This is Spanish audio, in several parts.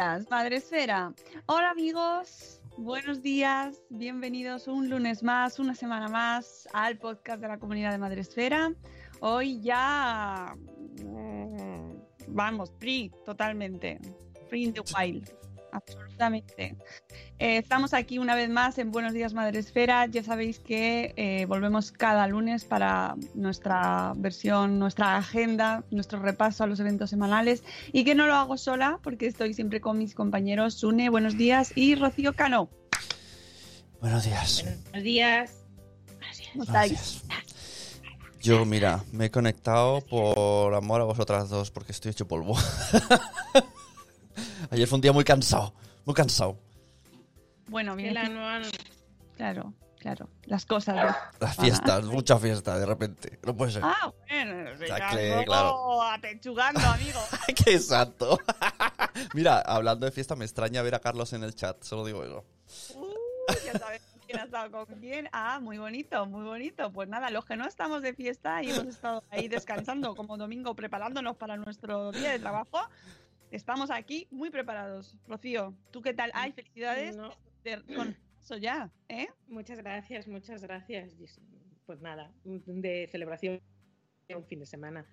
Días, Madre Esfera. Hola amigos, buenos días, bienvenidos un lunes más, una semana más al podcast de la comunidad de Madre Esfera. Hoy ya mm, vamos, free totalmente, free in the wild. Eh, estamos aquí una vez más en Buenos Días Madre Esfera. Ya sabéis que eh, volvemos cada lunes para nuestra versión, nuestra agenda, nuestro repaso a los eventos semanales y que no lo hago sola porque estoy siempre con mis compañeros Sune, buenos días, y Rocío Cano. Buenos días. Buenos días. ¿Cómo estáis? Yo, mira, me he conectado por amor a vosotras dos, porque estoy hecho polvo. Ayer fue un día muy cansado, muy cansado. Bueno, bien. la nueva- Claro, claro. Las cosas. de- Las fiestas, mucha fiesta de repente. No puede ser. Ah, bueno, que, claro. apechugando, amigo. ¡Qué santo! Mira, hablando de fiesta, me extraña ver a Carlos en el chat, solo digo eso. Uh, ya sabes quién ha estado con quién. Ah, muy bonito, muy bonito. Pues nada, los que no estamos de fiesta y hemos estado ahí descansando como domingo preparándonos para nuestro día de trabajo, estamos aquí muy preparados. Rocío, ¿tú qué tal? Ay, felicidades No. de- con eso ya, ¿eh? Muchas gracias, muchas gracias. Pues nada, de celebración un fin de semana.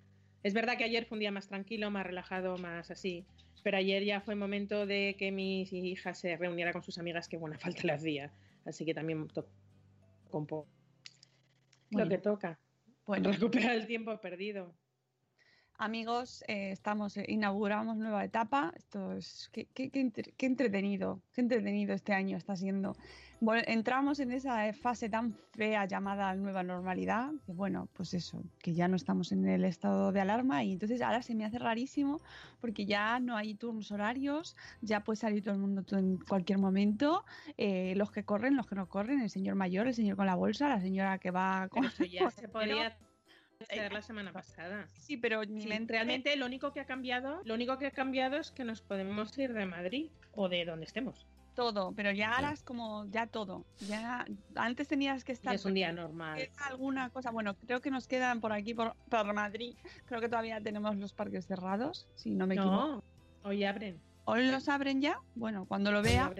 Es verdad que ayer fue un día más tranquilo, más relajado, más así. Pero ayer ya fue momento de que mi hija se reuniera con sus amigas, que buena falta le hacía. Así que también tocó un poco lo que toca. Bueno, Recuperar el tiempo perdido. Amigos, eh, estamos, eh, inauguramos nueva etapa. Esto es, qué, qué- qué qué entretenido, qué entretenido este año está siendo. Vol- entramos en esa eh, fase tan fea llamada nueva normalidad, que bueno, pues eso, que ya no estamos en el estado de alarma y entonces ahora se me hace rarísimo porque ya no hay turnos horarios, ya puede salir todo el mundo en cualquier momento, eh, los que corren, los que no corren, el señor mayor, el señor con la bolsa, la señora que va con... Eso ya se podía hacer la semana pasada. Sí, pero Sí, realmente lo único que ha cambiado, lo único que ha cambiado es que nos podemos ir de Madrid o de donde estemos. todo, pero ya ahora es como ya todo. Ya antes tenías que estar es un día normal. alguna cosa. Bueno, creo que nos quedan por aquí por, por Madrid. Creo que todavía tenemos los parques cerrados, si no me equivoco. No, hoy abren. ¿Hoy los abren ya? Bueno, cuando lo vea.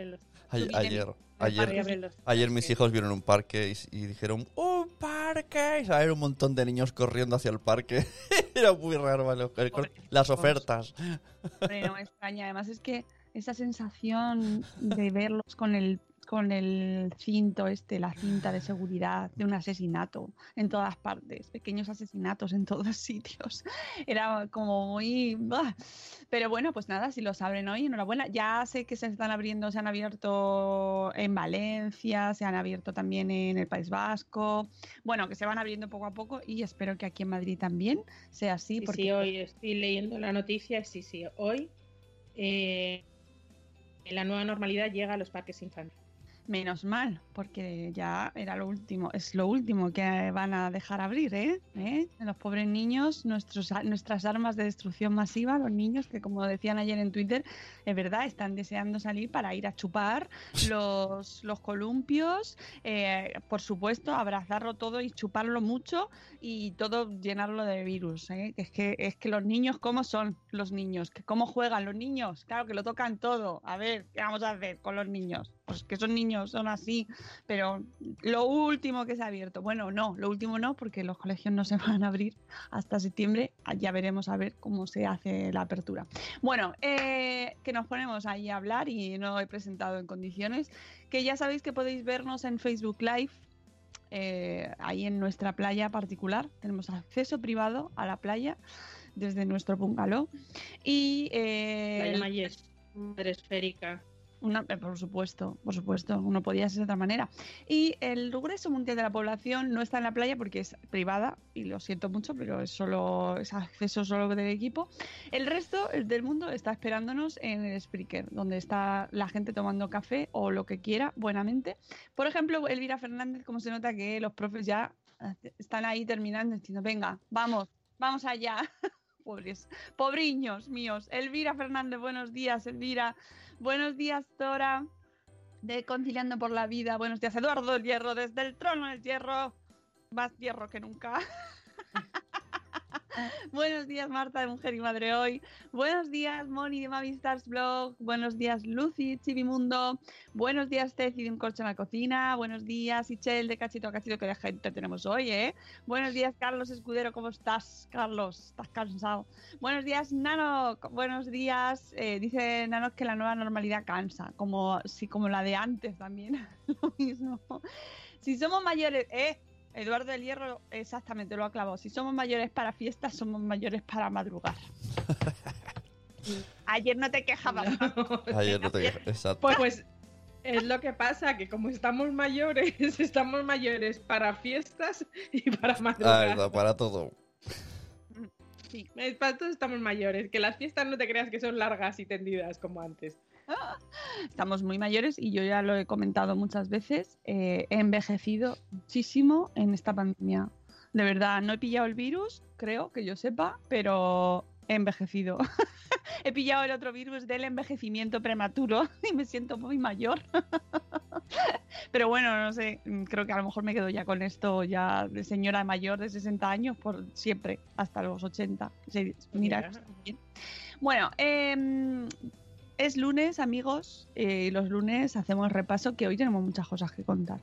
Ayer, ayer, ayer, ayer mis hijos vieron un parque y, y dijeron, ¡un parque! Y salió un montón de niños corriendo hacia el parque. Era muy raro, Las ofertas. Hombre, no me extraña. Además es que esa sensación de verlos con el con el cinto este, la cinta de seguridad de un asesinato en todas partes, pequeños asesinatos en todos sitios. Era como muy... ¡bah! Pero bueno, pues nada, si los abren hoy, enhorabuena. Ya sé que se están abriendo, se han abierto en Valencia, se han abierto también en el País Vasco. Bueno, que se van abriendo poco a poco y espero que aquí en Madrid también sea así. Sí, porque sí, hoy estoy leyendo la noticia. Sí, sí, hoy eh, la nueva normalidad llega a los parques infantiles. Menos mal, porque ya era lo último, es lo último que van a dejar abrir, ¿eh? ¿Eh? Los pobres niños, nuestros, nuestras armas de destrucción masiva, los niños que como decían ayer en Twitter, es verdad, están deseando salir para ir a chupar los, los columpios, eh, por supuesto, abrazarlo todo y chuparlo mucho y todo llenarlo de virus. ¿eh? Es, que, es que los niños, ¿cómo son los niños? ¿Que ¿Cómo juegan los niños? Claro que lo tocan todo. A ver, ¿qué vamos a hacer con los niños? Pues que son niños, son así, pero lo último que se ha abierto, bueno, no, lo último no, porque los colegios no se van a abrir hasta septiembre, ya veremos a ver cómo se hace la apertura. Bueno, eh, que nos ponemos ahí a hablar y no he presentado en condiciones, que ya sabéis que podéis vernos en Facebook Live, eh, ahí en nuestra playa particular, tenemos acceso privado a la playa desde nuestro bungalow y... Eh, Playa Mayes, esférica. Eh, por supuesto, por supuesto, no podía ser de otra manera. Y el grueso mundial de la población no está en la playa porque es privada, y lo siento mucho, pero es solo es acceso solo del equipo. El resto el del mundo está esperándonos en el Spreaker, donde está la gente tomando café o lo que quiera, buenamente. Por ejemplo, Elvira Fernández, como se nota que los profes ya eh, están ahí terminando, diciendo, venga, vamos, vamos allá. Pobres, pobriños míos. Elvira Fernández, buenos días, Elvira. Buenos días, Tora, de Conciliando por la Vida. Buenos días, Eduardo del Hierro, desde el trono del Hierro. Más hierro que nunca. Buenos días, Marta de Mujer y Madre Hoy. Buenos días, Moni de Mami Stars Blog. Buenos días, Lucy, Chivimundo. Buenos días, Teci de Un Corcho en la Cocina. Buenos días, Ichel de Cachito a Cachito, que de gente tenemos hoy, ¿eh? Buenos días, Carlos Escudero. ¿Cómo estás, Carlos? ¿Estás cansado? Buenos días, Nano. Buenos días. Eh, dice Nano que la nueva normalidad cansa, como, sí, como la de antes también. Lo mismo. Si somos mayores, ¿eh? Eduardo del Hierro exactamente lo ha clavado. Si somos mayores para fiestas, somos mayores para madrugar. Ayer no te quejabas. Ayer no te quejabas, exacto. Pues, pues, es lo que pasa, que como estamos mayores, estamos mayores para fiestas y para Ah, madrugar. para todo. Sí. Para todos estamos mayores, que las fiestas no te creas que son largas y tendidas como antes. Estamos muy mayores y yo ya lo he comentado muchas veces. eh, he envejecido muchísimo en esta pandemia. De verdad, no he pillado el virus, creo que yo sepa, pero he envejecido. he pillado el otro virus del envejecimiento prematuro y me siento muy mayor. pero bueno, no sé, creo que a lo mejor me quedo ya con esto, ya de señora mayor de 60 años por siempre, hasta los 80. Sí, Mira, bien. Bueno, em, es lunes, amigos, eh, los lunes hacemos repaso que hoy tenemos muchas cosas que contar.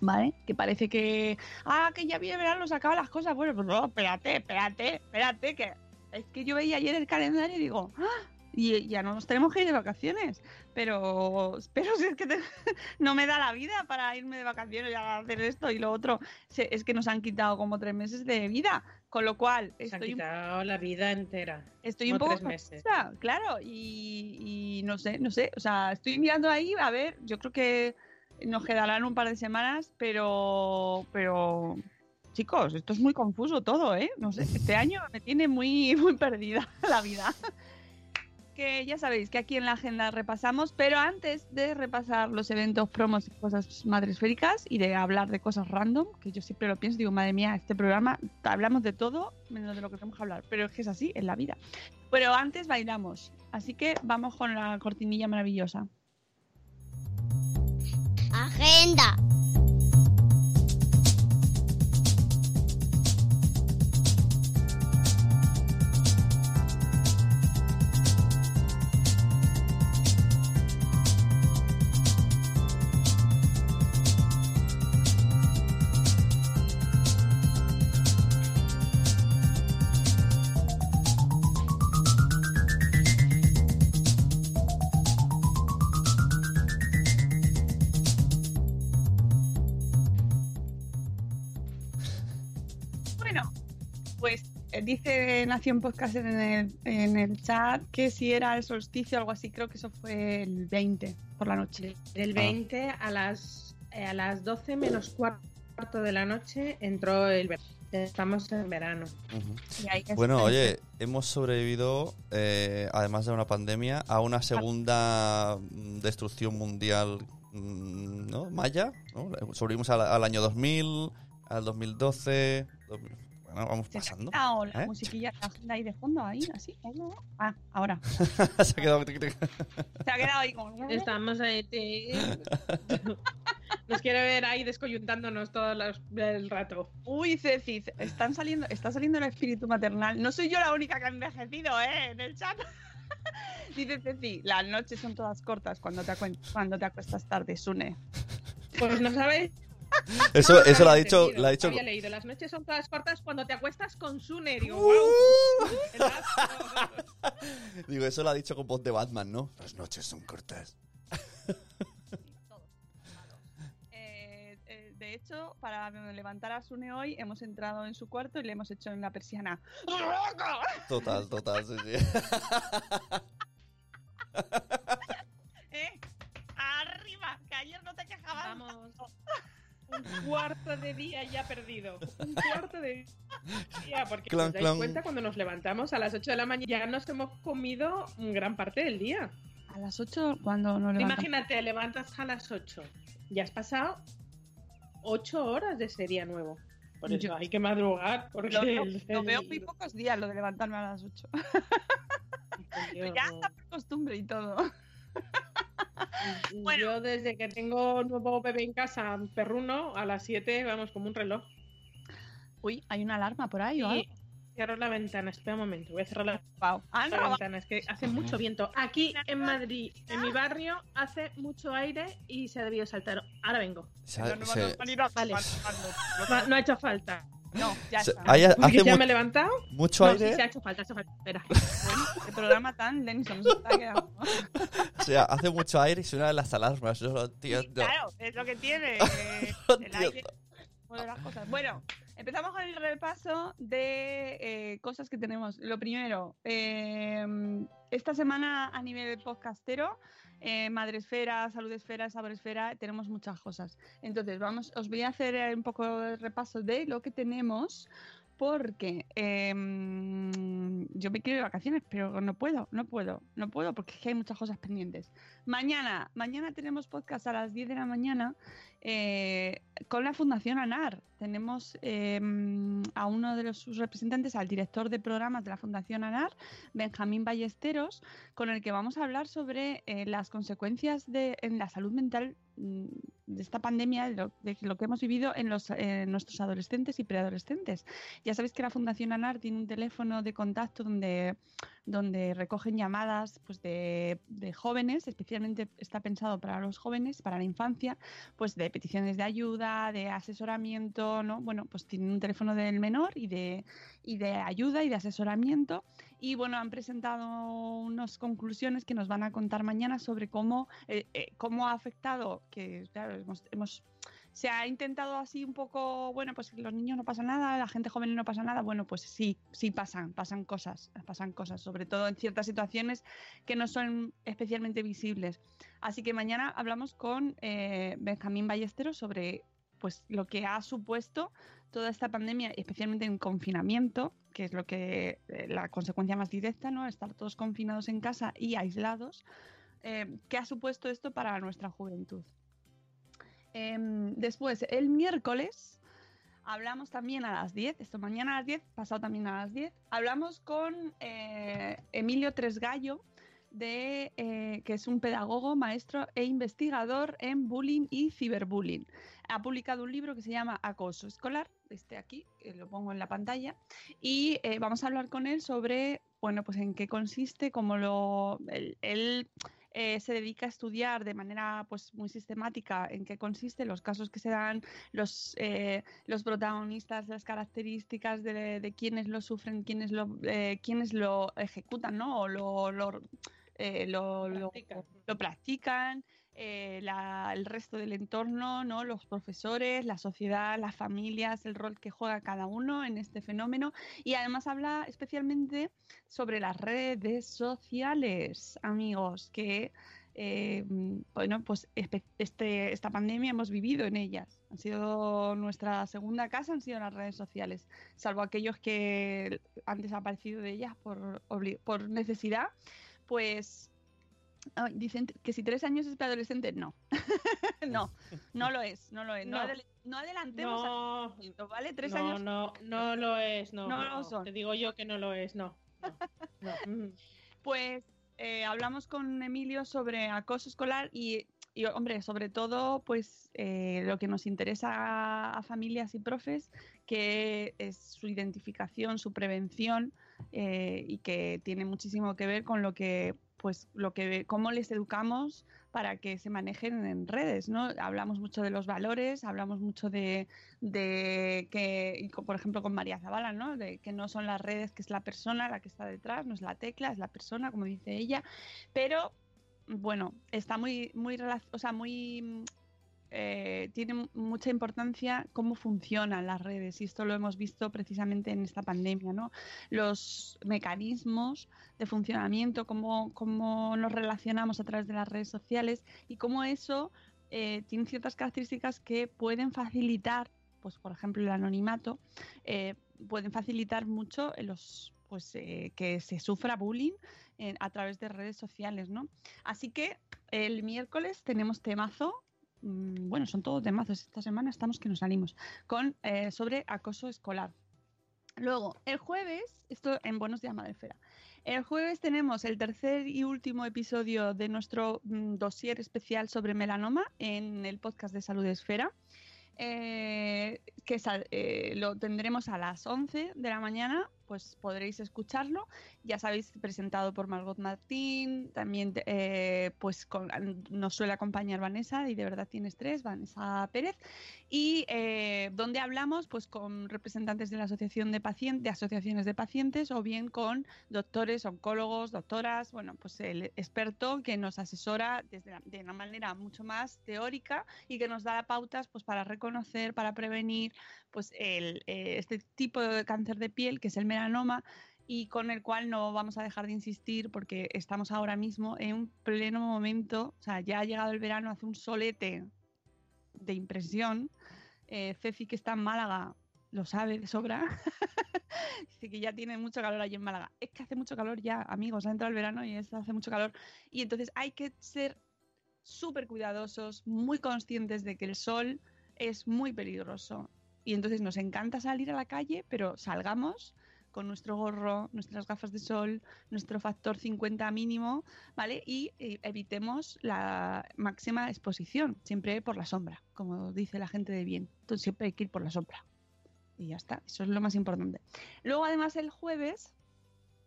¿Vale? Que parece que. Ah, que ya viene verano, se acaban las cosas. Bueno, pues no, espérate, espérate, espérate, que es que yo veía ayer el calendario y digo, ¡ah! y ya no nos tenemos que ir de vacaciones. Pero, pero si es que no me da la vida para irme de vacaciones y hacer esto y lo otro. Es que nos han quitado como tres meses de vida. Con lo cual, Se han estoy un quitado la vida entera. Estoy un poco tres meses. confusa, claro, y, y no sé, no sé, o sea, estoy mirando ahí, a ver, yo creo que nos quedarán un par de semanas, pero, pero, chicos, esto es muy confuso todo, ¿eh? No sé, este año me tiene muy, muy perdida la vida. Que ya sabéis que aquí en la agenda repasamos, pero antes de repasar los eventos, promos y cosas madresféricas y de hablar de cosas random, que yo siempre lo pienso, digo, madre mía, este programa hablamos de todo menos de lo que tenemos que hablar, pero es que es así, en la vida. Pero antes bailamos, así que vamos con la cortinilla maravillosa. Agenda. Dice Nación Podcast en el, en el chat que si era el solsticio o algo así, creo que eso fue el 20 por la noche. Del 20 a las eh, a las 12 menos cuarto de la noche entró el verano. Estamos en verano. Ahí es- Bueno, oye, hemos sobrevivido, eh, además de una pandemia, a una segunda mm, destrucción mundial mm, ¿no? Maya, ¿no? Sobrevivimos al, al año 2000, al 2012. 2000. Vamos Se te ha pasando. quedado la ¿Eh? musiquilla la agenda ahí de fondo, ahí, así. Ah, ahora. Se ha quedado. Se ha quedado ahí como... Estamos ahí. Nos quiere ver ahí descoyuntándonos todo los- el rato. Uy, Ceci, están saliendo, está saliendo el espíritu maternal. No soy yo la única que ha envejecido, ¿eh? En el chat. Dice Ceci, las noches son todas cortas cuando te, cuando te acuestas tarde, Sune. Pues no sabéis. Eso, eso lo ha dicho. Lo ha dicho Había leído. Las noches son todas cortas cuando te acuestas con Sune. Digo, Uh. wow. Digo, eso lo ha dicho con voz de Batman, ¿no? Las noches son cortas. Eh, eh, de hecho, para levantar a Sune hoy, hemos entrado en su cuarto y le hemos hecho en la persiana. Total, total, sí, sí. ¿Eh? Arriba, que ayer no te quejabas. Vamos. Un cuarto de día ya perdido. Un cuarto de día. Porque Clon, os dais clon. cuenta cuando nos levantamos a las 8 de la mañana ya nos hemos comido gran parte del día. A las 8 cuando nos levantamos. Imagínate, levantas a las 8. Ya has pasado 8 horas de ese día nuevo. Por eso Yo- hay que madrugar. Porque Lo veo, el- lo veo el- muy pocos días lo de levantarme a las 8. yo- ya está por costumbre y todo. Bueno. Yo desde que tengo nuevo bebé en casa, perruno, a las 7 vamos como un reloj. Uy, hay una alarma por ahí o algo. Cierro la ventana, espera un momento, voy a cerrar la, Wow. Ah, la no, ventana, es que hace mucho viento. Aquí en Madrid, en mi barrio, hace mucho aire y se ha debido saltar. Ahora vengo. Se- se- Vale. no ha hecho falta. No, ya se- está. hay- hace ya me he levantado. mucho no, aire. sí, se ha hecho falta, ha hecho falta. Espera. Bueno, el programa tan denso nos está quedando. O sea, hace mucho aire y suenan las alarmas. Yo lo entiendo. Claro, es lo que tiene eh, el aire. de las cosas. Bueno, empezamos con el repaso de eh, cosas que tenemos. Lo primero, eh, esta semana a nivel podcastero, eh, Madresfera, Saludesfera, Saboresfera, tenemos muchas cosas. Entonces, vamos, os voy a hacer eh, un poco de repaso de lo que tenemos. Porque eh, yo me quiero ir de vacaciones, pero no puedo, no puedo, no puedo, porque es que hay muchas cosas pendientes. Mañana, mañana tenemos podcast a las 10 de la mañana eh, con la Fundación ANAR. Tenemos eh, a uno de los sus representantes, al director de programas de la Fundación ANAR, Benjamín Ballesteros, con el que vamos a hablar sobre eh, las consecuencias de, en la salud mental mm, de esta pandemia, de lo, que hemos vivido en, en nuestros adolescentes y preadolescentes. Ya sabéis que la Fundación ANAR tiene un teléfono de contacto donde, donde recogen llamadas pues, de, de jóvenes, especialmente está pensado para los jóvenes, para la infancia, pues de peticiones de ayuda, de asesoramiento, ¿no? Bueno, pues tienen un teléfono del menor y de, y de ayuda y de asesoramiento. Y bueno, han presentado unas conclusiones que nos van a contar mañana sobre cómo, eh, eh, cómo ha afectado, que claro, hemos, hemos- se ha intentado así un poco, bueno, pues los niños no pasa nada, la gente joven no pasa nada, bueno, pues sí, sí pasan, pasan cosas, pasan cosas, sobre todo en ciertas situaciones que no son especialmente visibles. Así que mañana hablamos con eh, Benjamín Ballesteros sobre pues lo que ha supuesto toda esta pandemia, especialmente en confinamiento, que es lo que eh, la consecuencia más directa, ¿no? Estar todos confinados en casa y aislados. eh, ¿Qué ha supuesto esto para nuestra juventud? Em, después, el miércoles, hablamos también a las 10, esto mañana a las 10, pasado también a las 10, hablamos con eh, Emilio Tresgallo, eh, que es un pedagogo, maestro e investigador en bullying y ciberbullying. Ha publicado un libro que se llama Acoso Escolar, este aquí, que lo pongo en la pantalla, y eh, vamos a hablar con él sobre, bueno, pues en qué consiste, cómo lo... eh, se dedica a estudiar de manera pues muy sistemática en qué consiste los casos que se dan, los, eh, los protagonistas, las características de, de quienes lo sufren, quienes lo, eh, quienes lo ejecutan, ¿no? O lo, lo, eh, lo, lo- Practican. Eh, la- el resto del entorno, ¿no? Los profesores, la sociedad, las familias, el rol que juega cada uno en este fenómeno. Y además habla especialmente sobre las redes sociales, amigos, que eh, bueno, pues este, esta pandemia hemos vivido en ellas. Han sido nuestra segunda casa, han sido las redes sociales, salvo aquellos que han desaparecido de ellas por, por necesidad, pues Ay, dicen que si tres años es preadolescente, no. no, no lo es, no lo es. No, No. adel- no adelantemos No. momento, ¿vale? Tres no, años. no, no lo es, no. No lo son. Te digo yo que no lo es, no. Pues eh, hablamos con Emilio sobre acoso escolar y, y, hombre, sobre todo, pues eh, lo que nos interesa a, a familias y profes, que es su identificación, su prevención eh, y que tiene muchísimo que ver con lo que pues lo que cómo les educamos para que se manejen en redes, ¿no? Hablamos mucho de los valores, hablamos mucho de, de que, por ejemplo, con María Zavala, ¿no? De que no son las redes, que es la persona la que está detrás, no es la tecla, es la persona, como dice ella. Pero, bueno, está muy, muy, o sea, muy, eh, tiene mucha importancia cómo funcionan las redes y esto lo hemos visto precisamente en esta pandemia, ¿no? Los mecanismos de funcionamiento, cómo, cómo nos relacionamos a través de las redes sociales y cómo eso eh, tiene ciertas características que pueden facilitar, pues por ejemplo el anonimato, eh, pueden facilitar mucho los pues eh, que se sufra bullying a través de redes sociales, ¿no? Así que el miércoles tenemos temazo bueno, son todos temazos. Esta semana estamos que nos salimos con eh, sobre acoso escolar. Luego, el jueves, esto en Buenos Días Madrefera, el jueves tenemos el tercer y último episodio de nuestro mm, dossier especial sobre melanoma en el podcast de Salud Esfera, eh, que eh, lo tendremos a las 11 de la mañana, pues podréis escucharlo. Ya sabéis, presentado por Margot Martín, también eh, pues nos suele acompañar Vanessa, y de verdad tienes tres, Vanessa Pérez, y eh, donde hablamos pues con representantes de asociación de pacientes, de asociaciones de pacientes, o bien con doctores, oncólogos, doctoras, bueno, pues el experto que nos asesora desde de una manera mucho más teórica y que nos da pautas pues para reconocer, para prevenir pues el, eh, este tipo de cáncer de piel que es el y con el cual no vamos a dejar de insistir porque estamos ahora mismo en un pleno momento, o sea, ya ha llegado el verano, hace un solete de impresión. Eh, que está en Málaga, lo sabe de sobra. Dice que ya tiene mucho calor allí en Málaga. Es que hace mucho calor ya, amigos, ha entrado el verano y es- hace mucho calor. Y entonces hay que ser súper cuidadosos, muy conscientes de que el sol es muy peligroso. Y entonces nos encanta salir a la calle, pero salgamos con nuestro gorro, nuestras gafas de sol, nuestro factor 50 mínimo, ¿vale? Y eh, evitemos la máxima exposición, siempre por la sombra, como dice la gente de bien. Entonces siempre hay que ir por la sombra. Y ya está, eso es lo más importante. Luego, además, el jueves,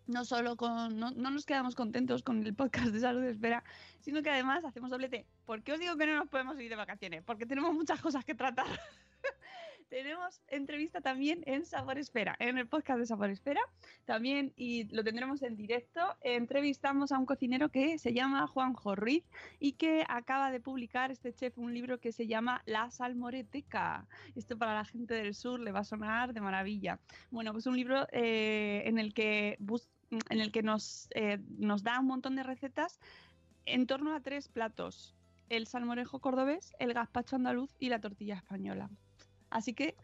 no solo con. No, no nos quedamos contentos con el podcast de salud de espera, sino que además hacemos doblete. ¿Por qué os digo que no nos podemos ir de vacaciones? Porque tenemos muchas cosas que tratar. tenemos entrevista también en Sabor Esfera, en el podcast de Sabor Esfera. También, y lo tendremos en directo, entrevistamos a un cocinero que se llama Juanjo Ruiz y que acaba de publicar este chef un libro que se llama La Salmoreteca. Esto para la gente del sur le va a sonar de maravilla. Bueno, pues un libro eh, en el que bus- en el que nos, eh, nos da un montón de recetas en torno a tres platos. El salmorejo cordobés, el gazpacho andaluz y la tortilla española. Así que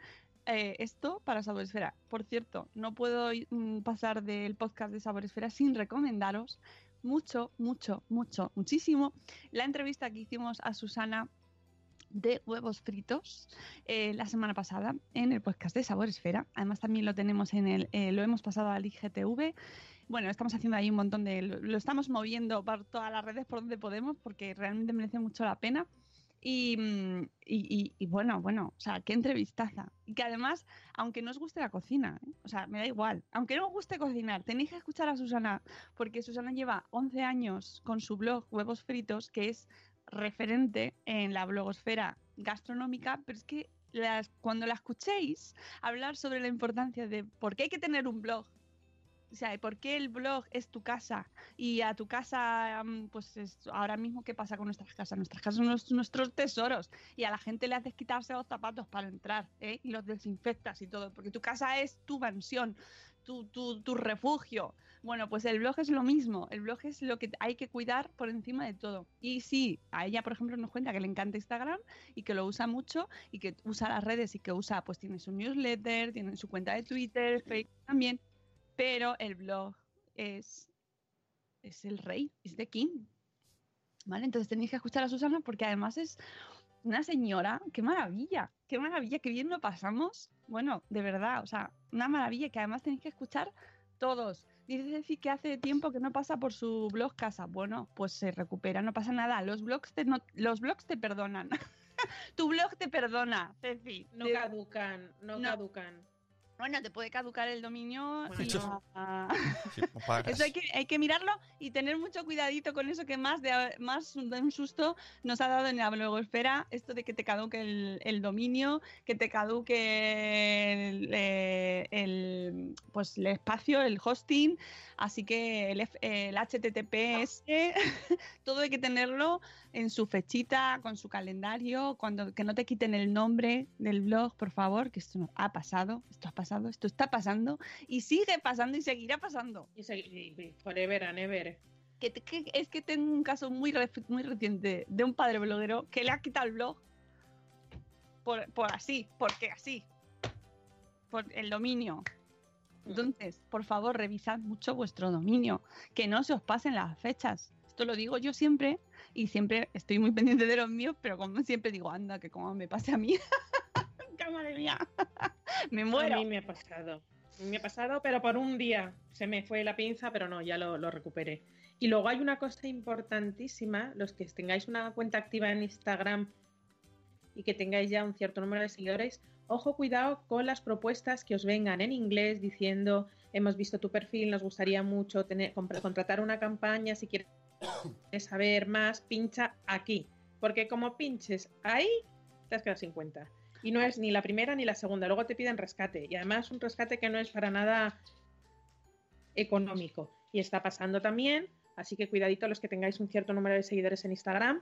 eh, esto para Saboresfera. Por cierto, no puedo mm, pasar del podcast de Saboresfera sin recomendaros mucho, mucho, mucho, muchísimo la entrevista que hicimos a Susana de huevos fritos eh, la semana pasada en el podcast de Sabor Esfera. Además también lo tenemos en el, eh, lo hemos pasado al IGTV. Bueno, estamos haciendo ahí un montón de, lo, lo estamos moviendo por todas las redes por donde podemos porque realmente merece mucho la pena. Y, mm, y, y- y bueno, bueno, o sea, qué entrevistaza. Y que además, aunque no os guste la cocina, ¿eh? o sea, me da igual, aunque no os guste cocinar, tenéis que escuchar a Susana, porque Susana lleva 11 años con su blog Huevos Fritos, que es referente en la blogosfera gastronómica, pero es que las- cuando la escuchéis hablar sobre la importancia de por qué hay que tener un blog, o sea, por qué el blog es tu casa y a tu casa, mm, pues es ahora mismo, ¿qué pasa con nuestras casas? Nuestras casas son nues- nuestros tesoros y a la gente le haces quitarse los zapatos para entrar ¿eh? y los desinfectas y todo, porque tu casa es tu mansión, tu, tu, tu refugio. Bueno, pues el blog es lo mismo, el blog es lo que hay que cuidar por encima de todo. Y sí, a ella, por ejemplo, nos cuenta que le encanta Instagram y que lo usa mucho y que usa las redes y que usa, pues tiene su newsletter, tiene su cuenta de Twitter, Facebook también, pero el blog es, es el rey, es the king. ¿Vale? Entonces tenéis que escuchar a Susana porque además es una señora, qué maravilla, qué maravilla, qué bien lo pasamos. Bueno, de verdad, o sea, una maravilla que además tenéis que escuchar todos. Dice decir que hace tiempo que no pasa por su blog casa. Bueno, pues se recupera, no pasa nada. Los blogs te, no- los blogs te perdonan. tu blog te perdona, Ceci. No caducan, no, No. caducan. Bueno, te puede caducar el dominio. Bueno, y Sí. Eso hay que, hay que mirarlo y tener mucho cuidadito con eso que más de, más de un susto nos ha dado en la blogosfera, esto de que te caduque el, el dominio, que te caduque el, eh, el, pues, el espacio, el hosting, así que el, el HTTPS, todo hay que tenerlo en su fechita, con su calendario, cuando que no te quiten el nombre del blog, por favor, que esto no ha pasado, esto ha pasado, esto está pasando y sigue pasando y seguirá pasando. Y, y- forever and ever. Que, que- es que tengo un caso muy, muy reciente de un padre bloguero que le ha quitado el blog por, por así, porque así, por el dominio. Entonces, por favor, revisad mucho vuestro dominio, que no se os pasen las fechas. Esto lo digo yo siempre y siempre estoy muy pendiente de los míos, pero como siempre digo, anda, que como me pase a mí, ¡Qué madre mía, me muero. A mí me ha pasado. A mí Me ha pasado, pero por un día se me fue la pinza, pero no, ya lo, lo recuperé. Y luego hay una cosa importantísima, los que tengáis una cuenta activa en Instagram y que tengáis ya un cierto número de seguidores, ojo, cuidado con las propuestas que os vengan en inglés diciendo, hemos visto tu perfil, nos gustaría mucho tener, contratar una campaña, si quieres saber más, pincha aquí. Porque como pinches ahí, te has quedado sin cuenta. Y no es ni la primera ni la segunda. Luego te piden rescate. Y además un rescate que no es para nada económico. Y está pasando también. Así que cuidadito los que tengáis un cierto número de seguidores en Instagram,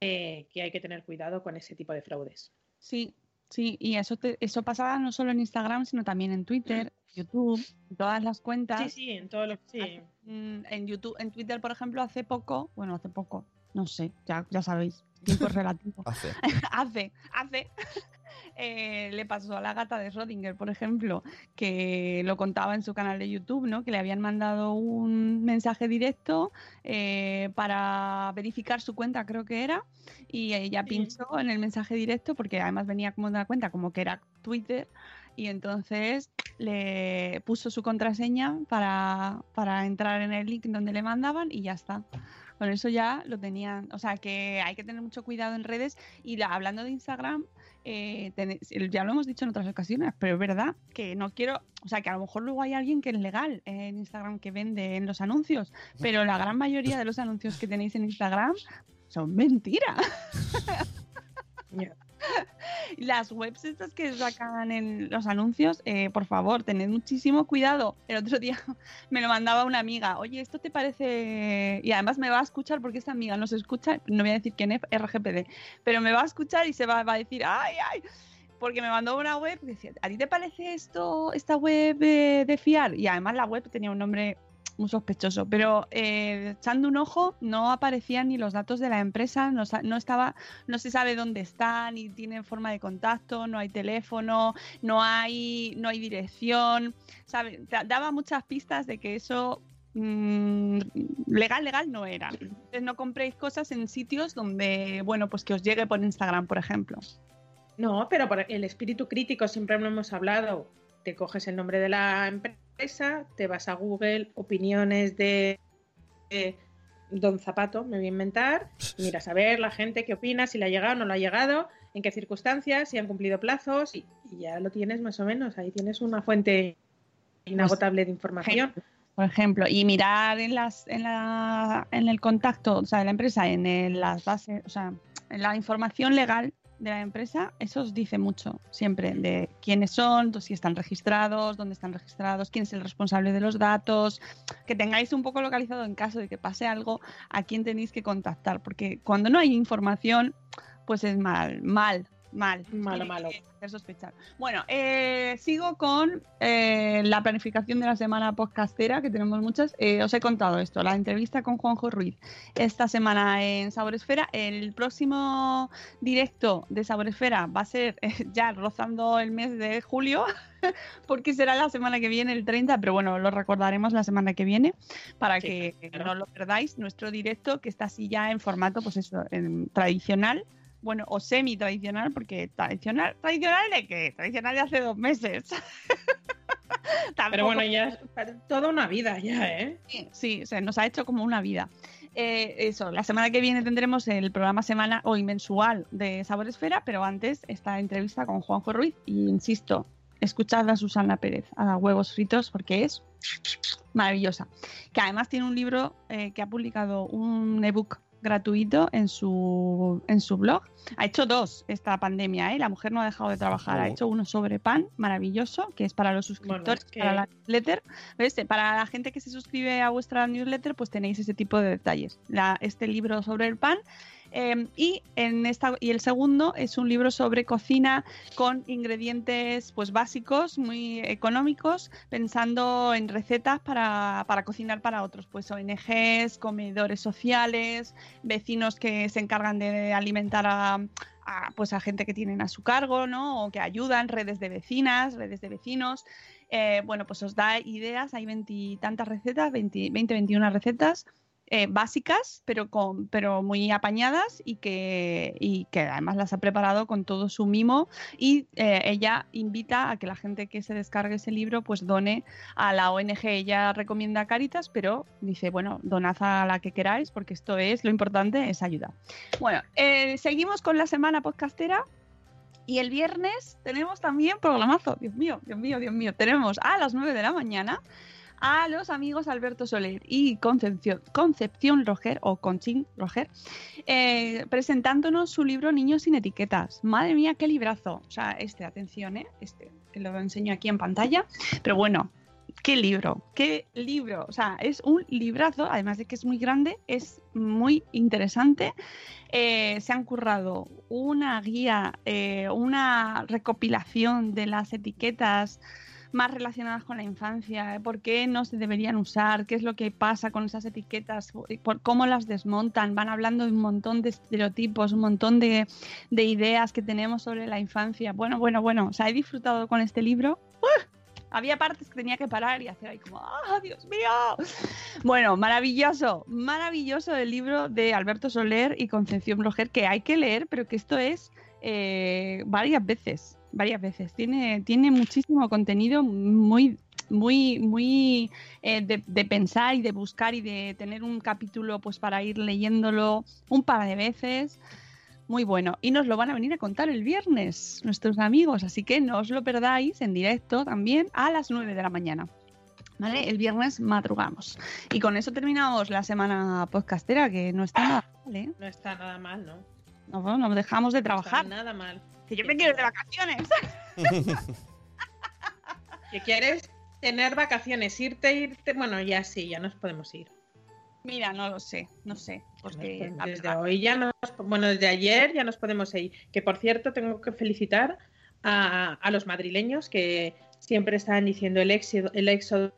eh, que hay que tener cuidado con ese tipo de fraudes. Sí, sí, y eso, te- eso pasaba no solo en Instagram, sino también en Twitter, YouTube, todas las cuentas. Sí, sí, en todo lo sí. Mm, En YouTube, en Twitter, por ejemplo, hace poco, bueno, hace poco, no sé, ya, ya sabéis, tiempo es relativo. Hace. hace, hace. eh, le pasó a la gata de Schrödinger, por ejemplo, que lo contaba en su canal de YouTube, ¿no? Que le habían mandado un mensaje directo eh, para verificar su cuenta, creo que era, y ella pinchó en el mensaje directo porque además venía como de una cuenta como que era Twitter y entonces le puso su contraseña para, para entrar en el link donde le mandaban y ya está. Con eso ya lo tenían. O sea que hay que tener mucho cuidado en redes. Y la- hablando de Instagram, eh, ya lo hemos dicho en otras ocasiones, pero es verdad que no quiero. O sea que a lo mejor luego hay alguien que es legal en Instagram que vende en los anuncios, pero la gran mayoría de los anuncios que tenéis en Instagram son mentiras. Las webs estas que sacan en los anuncios, eh, por favor, tened muchísimo cuidado. El otro día me lo mandaba una amiga, oye, ¿esto te parece...? Y además me va a escuchar porque esta amiga no se escucha, no voy a decir quién es RGPD, pero me va a escuchar y se va, a decir, ¡ay, ay! Porque me mandó una web que decía, ¿a ti te parece esto, esta web eh, de fiar? Y además la web tenía un nombre muy sospechoso, pero eh, echando un ojo no aparecían ni los datos de la empresa, no, no estaba, no se sabe dónde están, ni tienen forma de contacto, no hay teléfono, no hay, no hay dirección, ¿sabe? Da- Daba muchas pistas de que eso mm, legal, legal no era. Entonces no compréis cosas en sitios donde, bueno, pues que os llegue por Instagram, por ejemplo. No, pero por el espíritu crítico siempre lo hemos hablado. Te coges el nombre de la empresa, te vas a Google, opiniones de, de Don Zapato, me voy a inventar, y miras a ver la gente qué opina, si le ha llegado o no le ha llegado, en qué circunstancias, si han cumplido plazos, y, y ya lo tienes más o menos. Ahí tienes una fuente inagotable de información. Por ejemplo, y mirar en las en la en el contacto, o sea, de la empresa, en el- las bases, o sea, en la información legal de la empresa, eso os dice mucho siempre de quiénes son, si están registrados, dónde están registrados, quién es el responsable de los datos, que tengáis un poco localizado en caso de que pase algo, a quién tenéis que contactar, porque cuando no hay información, pues es mal, mal, mal. Malo, Tiene malo. hacer sospechar. Bueno, eh, sigo con eh, la planificación de la semana podcastera, que tenemos muchas. Eh, os he contado esto, la entrevista con Juanjo Ruiz esta semana en Sabor Esfera. El próximo directo de Sabor Esfera va a ser eh, ya rozando el mes de julio, porque será la semana que viene, el 30, pero bueno, lo recordaremos la semana que viene para Sí, que claro. no lo perdáis. Nuestro directo que está así ya en formato, pues eso, en tradicional. Bueno, o semi tradicional, porque tradicional, tradicional de qué? Tradicional de hace dos meses. Pero bueno, ya es toda una vida ya, ¿eh? Sí, sí, se nos ha hecho como una vida. Eh, eso, la semana que viene tendremos el programa semana hoy mensual de Sabor Esfera, pero antes esta entrevista con Juanjo Ruiz. Y insisto, escuchad a Susana Pérez, a huevos fritos, porque es maravillosa. Que además tiene un libro eh, que ha publicado un ebook gratuito en su, en su blog. Ha hecho dos esta pandemia, ¿eh? La mujer no ha dejado de trabajar. Ha hecho uno sobre pan, maravilloso, que es para los suscriptores, es que- para la newsletter. ¿Ves? Para la gente que se suscribe a vuestra newsletter, pues tenéis ese tipo de detalles. La- este libro sobre el pan. Eh, y, en esta, y el segundo es un libro sobre cocina con ingredientes pues básicos, muy económicos, pensando en recetas para, para cocinar para otros, pues ONGs, comedores sociales, vecinos que se encargan de alimentar a, a, pues a gente que tienen a su cargo, ¿no? O que ayudan, redes de vecinas, redes de vecinos. Eh, bueno, pues os da ideas, hay veintitantas recetas, 20, 20, 21 recetas eh, básicas, pero, con, pero muy apañadas y que, y que además las ha preparado con todo su mimo y eh, ella invita a que la gente que se descargue ese libro pues done a la ONG. Ella recomienda Caritas, pero dice, bueno, donad a la que queráis porque esto es, lo importante es ayudar. Bueno, eh, seguimos con la semana podcastera. Y el viernes tenemos también programazo. Dios mío, Dios mío, Dios mío. Tenemos a las 9 de la mañana a los amigos Alberto Soler y Concepción, Roger o Conchín Roger eh, presentándonos su libro Niños sin etiquetas. Madre mía, qué librazo. O sea, este, atención, ¿eh? este, que lo enseño aquí en pantalla. Pero bueno, qué libro, qué libro. O sea, es un librazo, además de que es muy grande, es muy interesante. Eh, se han currado una guía, eh, una recopilación de las etiquetas más relacionadas con la infancia, ¿eh? por qué no se deberían usar, qué es lo que pasa con esas etiquetas, por cómo las desmontan, van hablando de un montón de estereotipos, un montón de, de ideas que tenemos sobre la infancia. Bueno, bueno, bueno, o he disfrutado con este libro. ¡Uf! Había partes que tenía que parar y hacer ahí como, ¡ah, Dios mío! Bueno, maravilloso, maravilloso el libro de Alberto Soler y Concepción Roger, que hay que leer, pero que esto es eh, varias veces, varias veces. Tiene, tiene muchísimo contenido muy, muy, muy eh, de, de pensar y de buscar y de tener un capítulo pues para ir leyéndolo un par de veces. Muy bueno. Y nos lo van a venir a contar el viernes nuestros amigos, así que no os lo perdáis en directo también a las 9 de la mañana. ¿Vale? El viernes madrugamos. Y con eso terminamos la semana podcastera, que no está nada mal, ¿eh? No está nada mal, ¿no? No, no dejamos de No está trabajar. nada mal. Que yo me quiero ir de vacaciones. Que quieres tener vacaciones, irte, irte. Bueno, ya sí, ya nos podemos ir. Mira, no lo sé, no sé. Porque la Desde hoy ya nos. Bueno, desde ayer ya nos podemos ir. Que por cierto, tengo que felicitar a, a los madrileños que siempre están diciendo el éxodo, el éxodo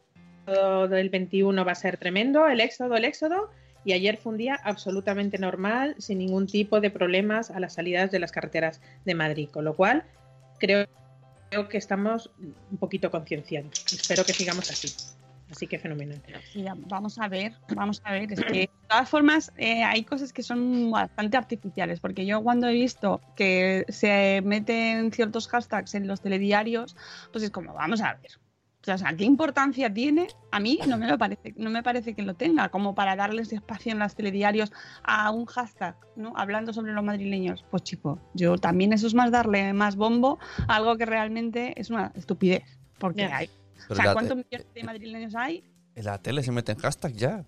del 21 va a ser tremendo, el éxodo, el éxodo. Y ayer fue un día absolutamente normal, sin ningún tipo de problemas a las salidas de las carreteras de Madrid. Con lo cual, creo, que estamos un poquito concienciados. Espero que sigamos así. Así que fenomenal. Vamos a ver, vamos a ver. De todas formas eh, hay cosas que son bastante artificiales, porque yo cuando he visto que se meten ciertos hashtags en los telediarios, pues es como, vamos a ver. O sea, ¿qué importancia tiene? A mí no me lo parece, no me parece que lo tenga, como para darles espacio en los telediarios a un hashtag, ¿no? Hablando sobre los madrileños. Pues chico, yo también eso es más darle más bombo a algo que realmente es una estupidez. Porque hay. O sea, ¿cuántos millones de madrileños hay? En la tele se meten hashtag ya.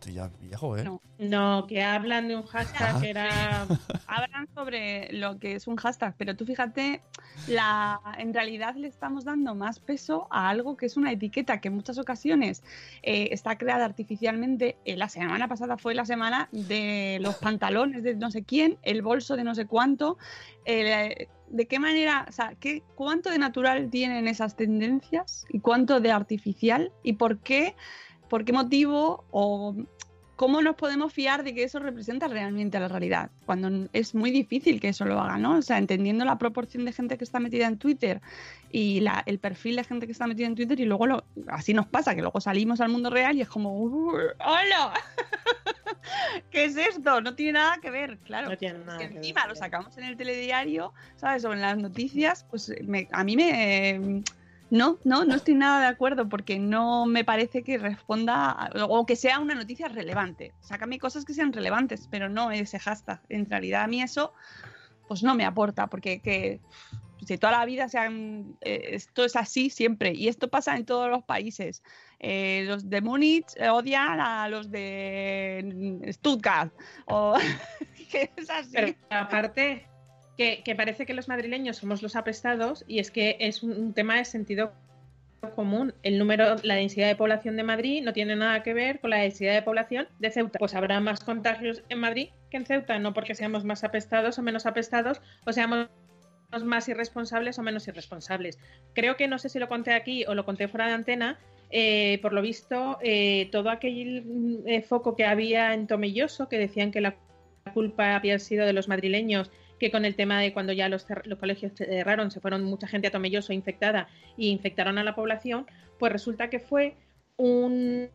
Madre mía. Estoy ya viejo, ¿eh? No. No, que hablan de un hashtag que era. Hablan sobre lo que es un hashtag, pero tú fíjate, la, en realidad le estamos dando más peso a algo que es una etiqueta que en muchas ocasiones eh, está creada artificialmente. Eh, la semana pasada fue la semana de los pantalones de no sé quién, el bolso de no sé cuánto. eh, ¿De qué manera, o sea, qué, cuánto de natural tienen esas tendencias y cuánto de artificial y por qué, por qué motivo o ¿cómo nos podemos fiar de que eso representa realmente la realidad? Cuando es muy difícil que eso lo haga, ¿no? O sea, entendiendo la proporción de gente que está metida en Twitter y la- el perfil de gente que está metida en Twitter y luego lo, así nos pasa, que luego salimos al mundo real y es como, "Uh, ¡hola! ¿Qué es esto? No tiene nada que ver, claro. No tiene Es nada que que ver, encima lo sacamos en el telediario, ¿sabes? O en las noticias, pues me- a mí me... no, no, no estoy nada de acuerdo porque no me parece que responda o que sea una noticia relevante. Sácame cosas que sean relevantes, pero no ese hashtag. En realidad a mí eso pues no me aporta porque que, si toda la vida sean, eh, esto es así siempre y esto pasa en todos los países. Eh, los de Múnich odian a los de Stuttgart o que es así. Aparte, que, parece que los madrileños somos los apestados y es que es un, un tema de sentido común. El número, la densidad de población de Madrid no tiene nada que ver con la densidad de población de Ceuta. Pues habrá más contagios en Madrid que en Ceuta, no porque seamos más apestados o menos apestados o seamos más irresponsables o menos irresponsables. Creo que no sé si lo conté aquí o lo conté fuera de antena. eh, por lo visto, eh, todo aquel mm, eh, foco que había en Tomelloso, que decían que la culpa había sido de los madrileños, que con el tema de cuando ya los, los colegios cerraron, se fueron mucha gente a Tomelloso infectada y infectaron a la población, pues resulta que fue un,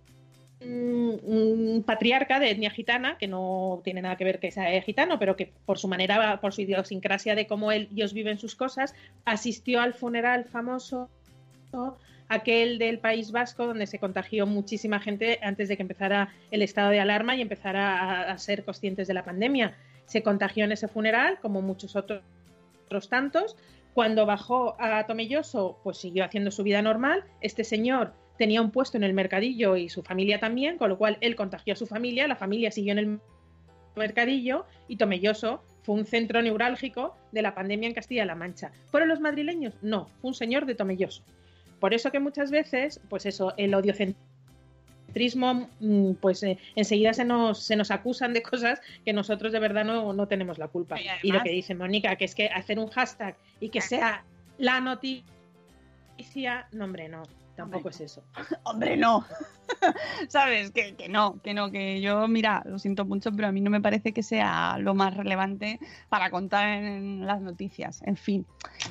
patriarca de etnia gitana, que no tiene nada que ver que sea gitano, pero que por su manera, por su idiosincrasia de cómo él- ellos viven sus cosas, asistió al funeral famoso aquel del País Vasco, donde se contagió muchísima gente antes de que empezara el estado de alarma y empezara a ser conscientes de la pandemia. Se contagió en ese funeral, como muchos otros, tantos. Cuando bajó a Tomelloso, pues siguió haciendo su vida normal. Este señor tenía un puesto en el mercadillo y su familia también, con lo cual él contagió a su familia, la familia siguió en el mercadillo y Tomelloso fue un centro neurálgico de la pandemia en Castilla-La Mancha. ¿Fueron los madrileños? No, fue un señor de Tomelloso. Por eso que muchas veces, pues eso, el odiocentrismo, mm, pues eh, enseguida se nos, se nos acusan de cosas que nosotros de verdad no, no tenemos la culpa. Y lo que dice Mónica, que es que hacer un hashtag y que sea la noticia, no hombre, no, tampoco es eso. Hombre, no. ¿Sabes? Que, que no, que no, que yo, mira, lo siento mucho, pero a mí no me parece que sea lo más relevante para contar en las noticias. En fin.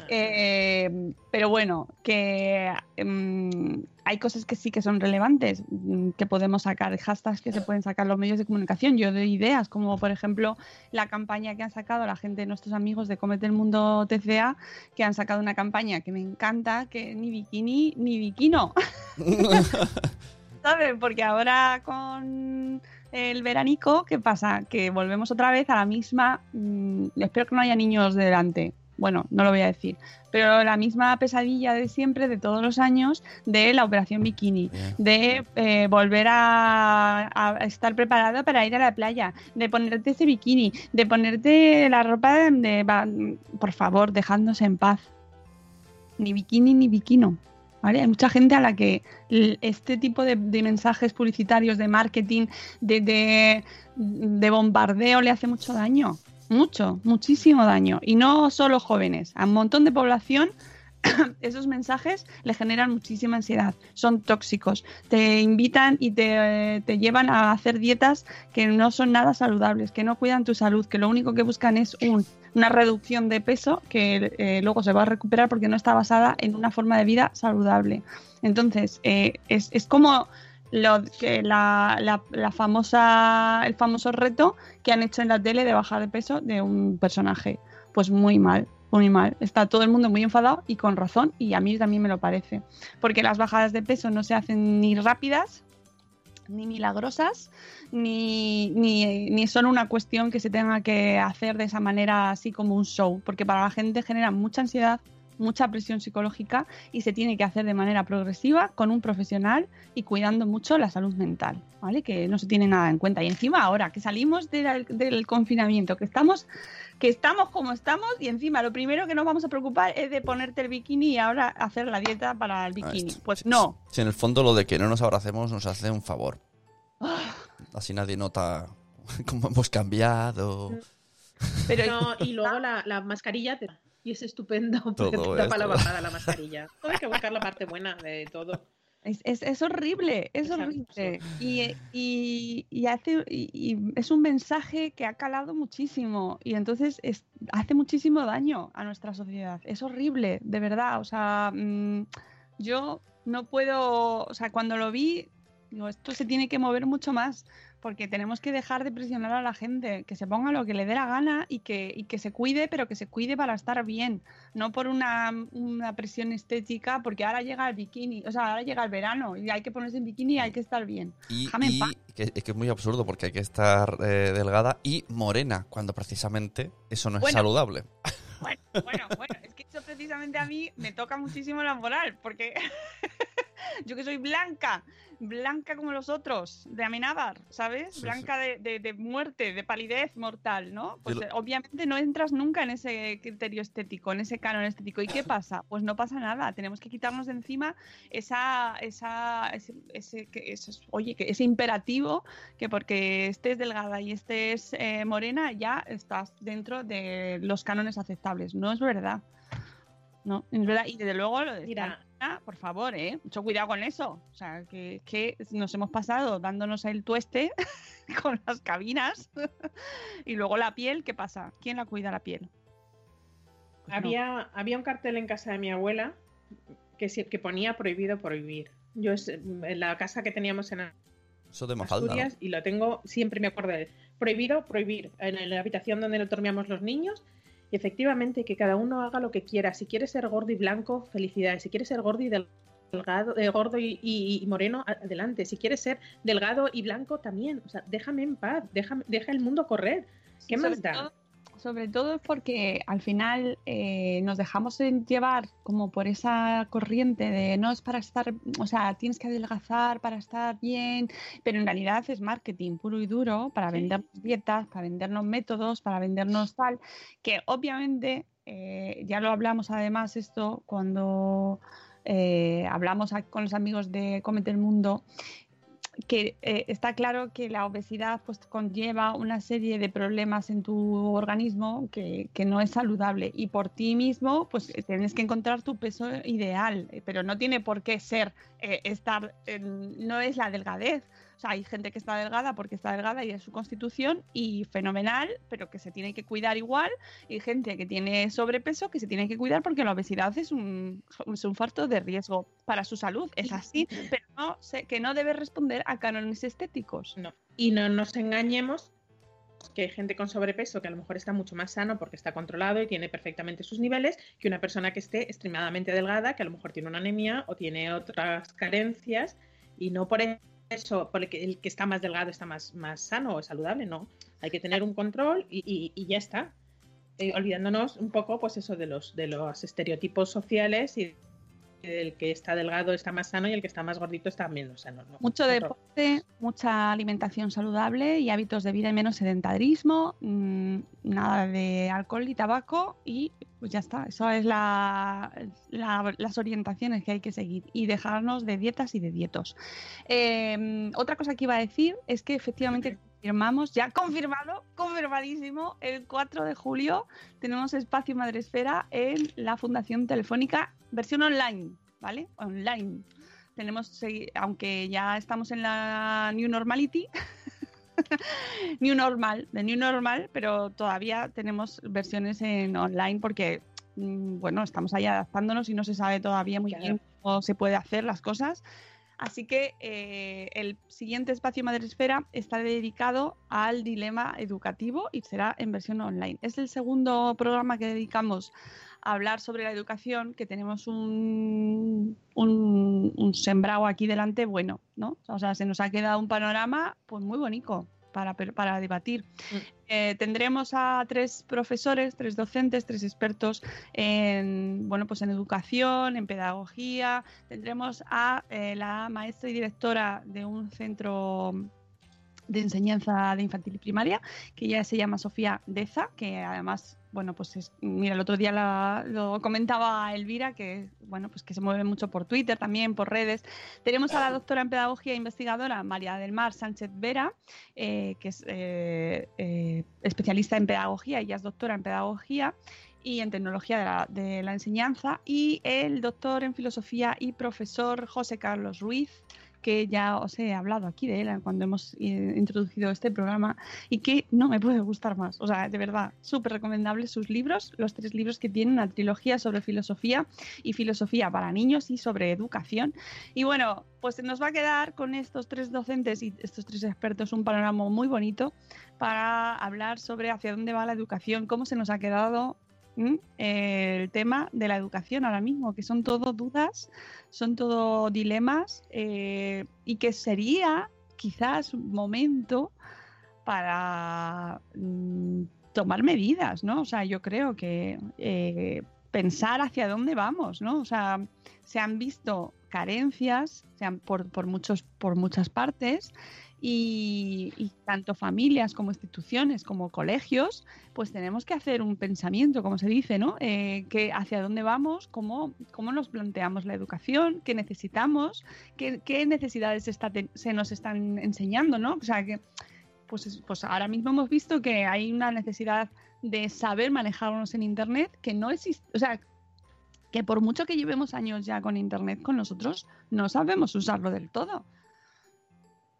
Eh, pero bueno, que mm, hay cosas que sí que son relevantes, mm, que podemos sacar, hashtags que se pueden sacar los medios de comunicación. Yo doy ideas, como por ejemplo la campaña que han sacado la gente de nuestros amigos de Comete el Mundo TCA, que han sacado una campaña que me encanta, que ni bikini ni bikino. ¿Sabes? Porque ahora con el veranico, ¿qué pasa? Que volvemos otra vez a la misma. mm, espero que no haya niños delante. Bueno, no lo voy a decir. Pero la misma pesadilla de siempre, de todos los años, de la operación bikini. De eh, volver a, a estar preparado para ir a la playa. De ponerte ese bikini. De ponerte la ropa de. Por favor, dejándose en paz. Ni bikini ni bikino. ¿vale? Hay mucha gente a la que este tipo de, de mensajes publicitarios, de marketing, de, de- de bombardeo le hace mucho daño. Mucho, muchísimo daño. Y no solo jóvenes, a un montón de población esos mensajes le generan muchísima ansiedad, son tóxicos, te invitan y te, te llevan a hacer dietas que no son nada saludables, que no cuidan tu salud, que lo único que buscan es un- una reducción de peso que eh, luego se va a recuperar porque no está basada en una forma de vida saludable. Entonces, eh, es, es como lo que la, la- la famosa, el famoso reto que han hecho en la tele de bajar de peso de un personaje. Pues muy mal, muy mal. Está todo el mundo muy enfadado y con razón, y a mí también me lo parece. Porque las bajadas de peso no se hacen ni rápidas, ni milagrosas, ni, ni, ni son una cuestión que se tenga que hacer de esa manera así como un show, porque para la gente genera mucha ansiedad, mucha presión psicológica y se tiene que hacer de manera progresiva con un profesional y cuidando mucho la salud mental, ¿vale? Que no se tiene nada en cuenta. Y encima ahora que salimos del, del confinamiento, que estamos, que estamos como estamos y encima lo primero que nos vamos a preocupar es de ponerte el bikini y ahora hacer la dieta para el bikini. Pues no. Si en el fondo lo de que no nos abracemos nos hace un favor. Así nadie nota cómo hemos cambiado. Pero No, y luego la, la mascarilla te... Y es estupendo porque Todo te tapa la esto. barbada la mascarilla. Todo hay que buscar la parte buena de todo. Es, es, es horrible, es Es horrible. Y, y, y hace, y, y es un mensaje que ha calado muchísimo y entonces es- hace muchísimo daño a nuestra sociedad. Es horrible, de verdad. O sea, mm, yo no puedo, o sea, cuando lo vi, digo, esto se tiene que mover mucho más porque tenemos que dejar de presionar a la gente, que se ponga lo que le dé la gana y que, y que se cuide, pero que se cuide para estar bien, no por una, una presión estética, porque ahora llega el bikini, o sea, ahora llega el verano y hay que ponerse en bikini y hay que estar bien. Y, y que, es que es muy absurdo porque hay que estar eh, delgada y morena, cuando precisamente eso no es Bueno. saludable. Bueno, bueno, bueno, es que eso precisamente a mí me toca muchísimo la moral, porque yo que soy blanca, blanca como los otros, de Amenábar, ¿sabes? Sí, blanca De, de- de muerte, de palidez mortal, ¿no? Pues lo- eh, obviamente no entras nunca en ese criterio estético, en ese canon estético. ¿Y qué pasa? Pues no pasa nada, tenemos que quitarnos de encima esa, esa, ese, ese- que- ese- oye, que ese imperativo que porque estés delgada y estés eh, morena ya estás dentro de los cánones aceptables. No es verdad. No, es verdad. Y desde luego lo de Mira. Morena, por favor, ¿eh? Mucho cuidado con eso. O sea, que, que nos hemos pasado dándonos el tueste con las cabinas y luego la piel, ¿qué pasa? ¿Quién la cuida la piel? Pues no. Había, había un cartel en casa de mi abuela que, que ponía prohibido prohibir. Yo es, en la casa que teníamos en Eso de Mafalda. ¿no? Asturias y lo tengo, siempre me acuerdo de él. Prohibido prohibir en la habitación donde lo dormíamos los niños. Y efectivamente, que cada uno haga lo que quiera. Si quiere ser gordo y blanco, felicidades. Si quiere ser gordo y delgado, eh, gordo y, y- y moreno, adelante. Si quiere ser delgado y blanco, también. O sea, déjame en paz, déjame, deja el mundo correr. ¿Qué más da? Sobre todo es porque al final eh, nos dejamos llevar como por esa corriente de no es para estar, o sea, tienes que adelgazar para estar bien, pero en realidad es marketing puro y duro para Sí. vendernos dietas, para vendernos métodos, para vendernos tal, que obviamente, eh, ya lo hablamos además esto cuando eh, hablamos con los amigos de Comete el Mundo, que eh, está claro que la obesidad pues conlleva una serie de problemas en tu organismo que, que no es saludable. Y por ti mismo pues eh, tienes que encontrar tu peso ideal eh, pero no tiene por qué ser eh, estar en- no es la delgadez o sea hay gente que está delgada porque está delgada y es su constitución y fenomenal pero que se tiene que cuidar igual y gente que tiene sobrepeso que se tiene que cuidar porque la obesidad es un, es un factor de riesgo para su salud es así pero no sé, que no debe responder a cánones estéticos. No. Y no nos engañemos que hay gente con sobrepeso que a lo mejor está mucho más sano porque está controlado y tiene perfectamente sus niveles que una persona que esté extremadamente delgada, que a lo mejor tiene una anemia o tiene otras carencias y no por eso, por el que, el que está más delgado está más, más sano o saludable, no. Hay que tener un control y, y- y ya está. Eh, olvidándonos un poco, pues eso, de los, de los estereotipos sociales y el que está delgado está más sano y el que está más gordito está menos sano. ¿no? Mucho deporte, mucha alimentación saludable y hábitos de vida y menos sedentarismo, mm, nada de alcohol y tabaco y pues ya está. Eso es la, la- las orientaciones que hay que seguir y dejarnos de dietas y de dietos. Eh, otra cosa que iba a decir es que efectivamente confirmamos, ya confirmado, confirmadísimo, el 4 de julio tenemos espacio Madresfera en la Fundación Telefónica, versión online, ¿vale? Online. Tenemos, aunque ya estamos en la New Normality, New Normal, de New Normal, pero todavía tenemos versiones en online porque, mm, bueno, estamos ahí adaptándonos y no se sabe todavía muy Claro. bien cómo se puede hacer las cosas. Así que eh, el siguiente espacio Madresfera está dedicado al dilema educativo y será en versión online. Es el segundo programa que dedicamos a hablar sobre la educación, que tenemos un, un, un sembrado aquí delante bueno, ¿no? O sea, se nos ha quedado un panorama pues muy bonito, para, para debatir. Eh, tendremos a tres profesores, tres docentes, tres expertos en, bueno, pues en educación, en pedagogía. Tendremos a eh, la maestra y directora de un centro de enseñanza de infantil y primaria, que ya se llama Sofía Deza, que además, bueno, pues es, mira, el otro día la- lo comentaba Elvira, que bueno, pues que se mueve mucho por Twitter, también por redes. Tenemos a la doctora en pedagogía e investigadora María del Mar Sánchez Vera, eh, que es eh, eh, especialista en pedagogía, ella es doctora en pedagogía y en tecnología de la, de la enseñanza, y el doctor en filosofía y profesor José Carlos Ruiz, que ya os he hablado aquí de él cuando hemos eh, introducido este programa y que no me puede gustar más. O sea, de verdad, súper recomendables sus libros, los tres libros que tienen, una trilogía sobre filosofía y filosofía para niños y sobre educación. Y bueno, pues nos va a quedar con estos tres docentes y estos tres expertos un panorama muy bonito para hablar sobre hacia dónde va la educación, cómo se nos ha quedado el tema de la educación ahora mismo, que son todo dudas, son todo dilemas eh, y que sería quizás un momento para mm, tomar medidas, ¿no? O sea, yo creo que eh, pensar hacia dónde vamos, ¿no? O sea, se han visto carencias se por, por, muchos, por muchas partes y, tanto familias como instituciones como colegios, pues tenemos que hacer un pensamiento, como se dice, ¿no? Eh, que hacia dónde vamos, cómo, cómo nos planteamos la educación, qué necesitamos, qué, qué necesidades está se nos están enseñando, ¿no? O sea, que pues, es- pues ahora mismo hemos visto que hay una necesidad de saber manejarnos en Internet que no existe, o sea, que por mucho que llevemos años ya con Internet con nosotros, no sabemos usarlo del todo.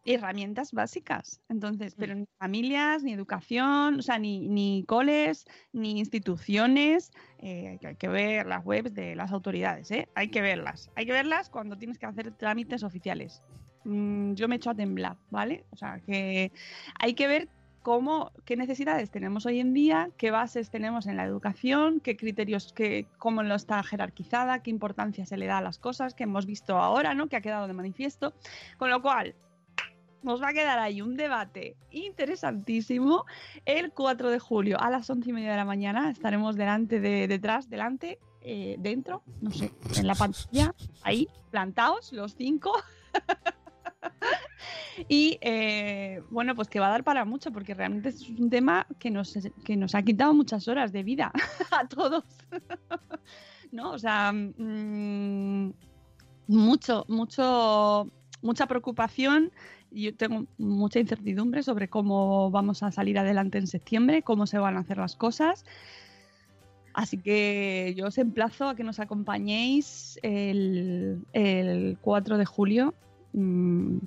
Herramientas básicas. Entonces, pero ni familias, ni educación, o sea, ni, ni coles, ni instituciones. eh, que hay que ver las webs de las autoridades, ¿eh? Hay que verlas. Hay que verlas cuando tienes que hacer trámites oficiales. Mm, yo me echo a temblar, ¿vale? O sea, que hay que ver cómo, qué necesidades tenemos hoy en día, qué bases tenemos en la educación, qué criterios, qué, cómo lo está jerarquizada, qué importancia se le da a las cosas que hemos visto ahora, ¿no? Que ha quedado de manifiesto. Con lo cual, nos va a quedar ahí un debate interesantísimo. El 4 de julio a las 11 y media de la mañana estaremos delante de, detrás, delante, eh, dentro, no sé, en la pantalla, ahí, plantados los cinco. Y eh, bueno, pues que va a dar para mucho, porque realmente es un tema que nos, que nos ha quitado muchas horas de vida a todos. ¿No? O sea, mm, mucho, mucho, mucha preocupación. Yo tengo mucha incertidumbre sobre cómo vamos a salir adelante en septiembre, cómo se van a hacer las cosas. Así que yo os emplazo a que nos acompañéis el, el 4 de julio mm,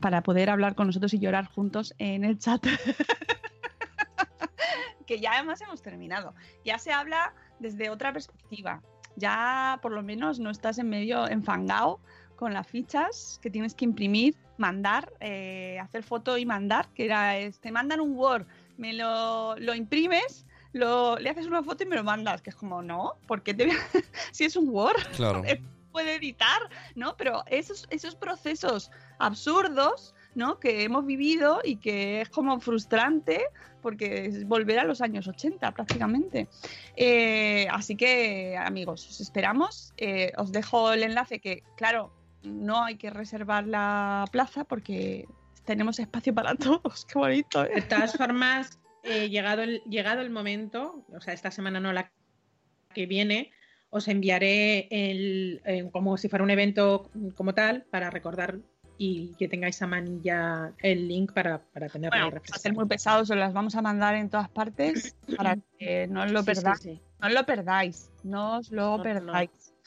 para poder hablar con nosotros y llorar juntos en el chat. que ya además hemos terminado. Ya se habla desde otra perspectiva. Ya por lo menos no estás en medio enfangado con las fichas que tienes que imprimir, mandar, eh, hacer foto y mandar, que era, es, te mandan un Word, me lo, lo imprimes, lo, le haces una foto y me lo mandas, que es como, no, ¿por qué te si es un Word? Claro. puede editar, ¿no? Pero esos, esos procesos absurdos, ¿no? Que hemos vivido y que es como frustrante porque es volver a los años 80 prácticamente. Eh, así que, amigos, os esperamos. Eh, os dejo el enlace que, claro, no hay que reservar la plaza porque tenemos espacio para todos. Qué bonito. ¿eh? De todas formas, eh, llegado, el, llegado el momento, o sea, esta semana no la que viene, os enviaré el, eh, como si fuera un evento como tal para recordar y que tengáis a manilla el link para, para tenerlo Bueno, va a ser muy pesado, os las vamos a mandar en todas partes para que no os lo Sí, perdáis. sí. No os lo perdáis, no os lo No, no.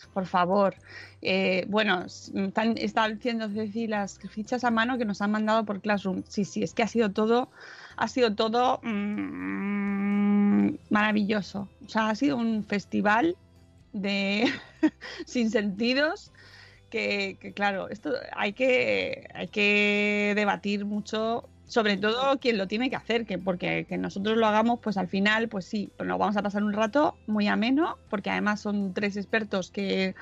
Por favor. Eh, bueno, están, están diciendo Ceci las fichas a mano que nos han mandado por Classroom. Sí, sí, es que ha sido todo, ha sido todo mm, maravilloso. O sea, ha sido un festival de sin sentidos que, que, claro, esto hay que, hay que debatir mucho, sobre todo quien lo tiene que hacer, que porque que nosotros lo hagamos, pues al final, pues sí, nos vamos a pasar un rato muy ameno, porque además son tres expertos que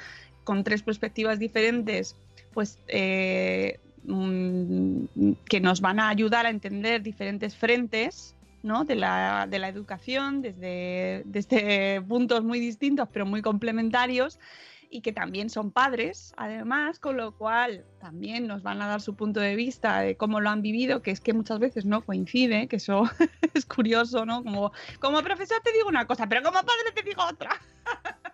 con tres perspectivas diferentes, pues eh, mm, que nos van a ayudar a entender diferentes frentes ¿no? de, la, de la educación desde, desde puntos muy distintos pero muy complementarios y que también son padres, además, con lo cual también nos van a dar su punto de vista de cómo lo han vivido, que es que muchas veces no coincide, que eso es curioso, ¿no? Como, como profesor te digo una cosa, pero como padre te digo otra.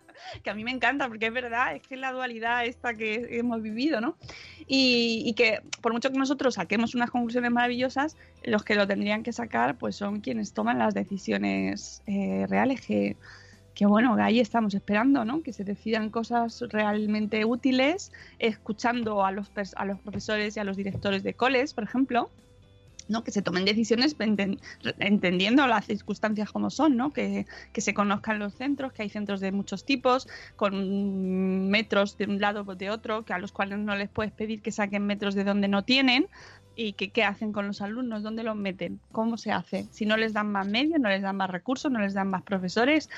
que a mí me encanta, porque es verdad, es que es la dualidad esta que hemos vivido, ¿no? Y, que por mucho que nosotros saquemos unas conclusiones maravillosas, los que lo tendrían que sacar, pues son quienes toman las decisiones eh, reales que que bueno, ahí estamos esperando, ¿no? Que se decidan cosas realmente útiles, escuchando a los, a los profesores y a los directores de coles, por ejemplo, ¿no? que se tomen decisiones entendiendo las circunstancias como son, ¿no? que, que, se conozcan los centros, que hay centros de muchos tipos, con metros de un lado o de otro, que a los cuales no les puedes pedir que saquen metros de donde no tienen, y que, qué hacen con los alumnos, dónde los meten, cómo se hace, si no les dan más medios, no les dan más recursos, no les dan más profesores,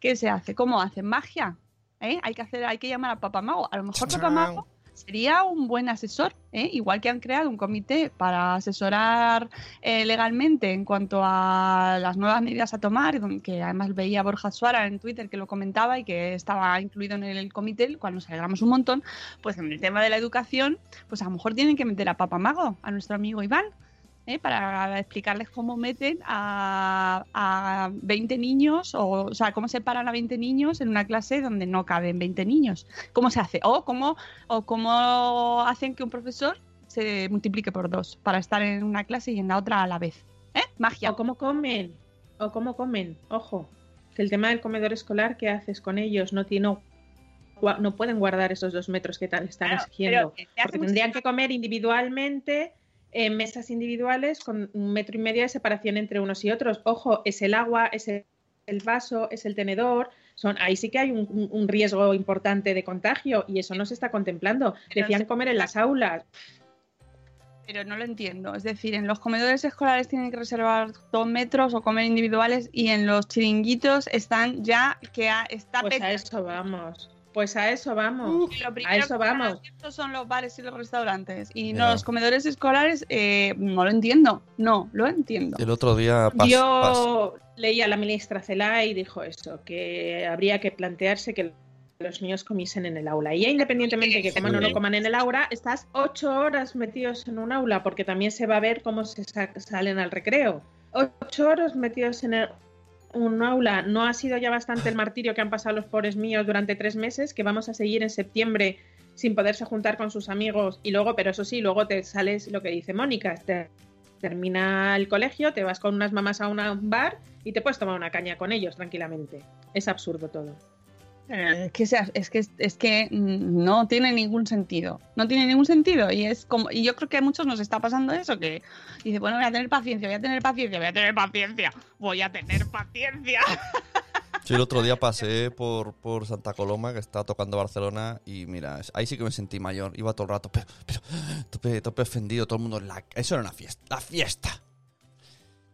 ¿qué se hace? ¿Cómo hacen magia? ¿Eh? Hay que hacer, hay que llamar a Papá Mago. A lo mejor Papá Mago sería un buen asesor, ¿eh? igual que han creado un comité para asesorar eh, legalmente en cuanto a las nuevas medidas a tomar, que además veía Borja Suara en Twitter que lo comentaba y que estaba incluido en el comité, cual nos alegramos un montón, pues en el tema de la educación, pues a lo mejor tienen que meter a Papá Mago, a nuestro amigo Iván, ¿eh? para explicarles cómo meten a, a 20 niños, o, o, sea, cómo separan a 20 niños en una clase donde no caben 20 niños. ¿Cómo se hace? O cómo, o cómo hacen que un profesor se multiplique por dos para estar en una clase y en la otra a la vez. ¿Eh? Magia. O cómo comen, o cómo comen, ojo. Que el tema del comedor escolar, ¿qué haces con ellos? No tiene no pueden guardar esos dos metros que están claro, exigiendo. Porque tendrían que comer individualmente en mesas individuales con un metro y medio de separación entre unos y otros. Ojo, es el agua, es el vaso, es el tenedor. Son, ahí sí que hay un, un riesgo importante de contagio y eso no se está contemplando. Decían comer en las aulas. Pero no lo entiendo. Es decir, en los comedores escolares tienen que reservar dos metros o comer individuales y en los chiringuitos están ya que está pues a eso vamos. Pues a eso vamos. a eso vamos. Estos son los bares y los restaurantes. Y no, los comedores escolares, eh, no lo entiendo. No, lo entiendo. El otro día. Pas, Yo pas. leí a la ministra Celá y dijo eso: que habría que plantearse que los niños comiesen en el aula. Y ya independientemente de que coman o no coman en el aula, estás ocho horas metidos en un aula, porque también se va a ver cómo se sa salen al recreo. Ocho horas metidos en el, un aula. ¿No ha sido ya bastante el martirio que han pasado los pobres míos durante tres meses? Que vamos a seguir en septiembre sin poderse juntar con sus amigos y luego, pero eso sí, luego te sales lo que dice Mónica, te termina el colegio, te vas con unas mamás a un bar y te puedes tomar una caña con ellos tranquilamente. Es absurdo todo. Es que, sea, es que es que no tiene ningún sentido. No tiene ningún sentido. Y es como. Y yo creo que a muchos nos está pasando eso, que dice, bueno, voy a tener paciencia, voy a tener paciencia, voy a tener paciencia, voy a tener paciencia. Sí, el otro día pasé por, por Santa Coloma, que estaba tocando Barcelona, y mira, ahí sí que me sentí mayor. Iba todo el rato, pero, pero tope, tope ofendido, todo el mundo en la. Eso era una fiesta. ¡La fiesta!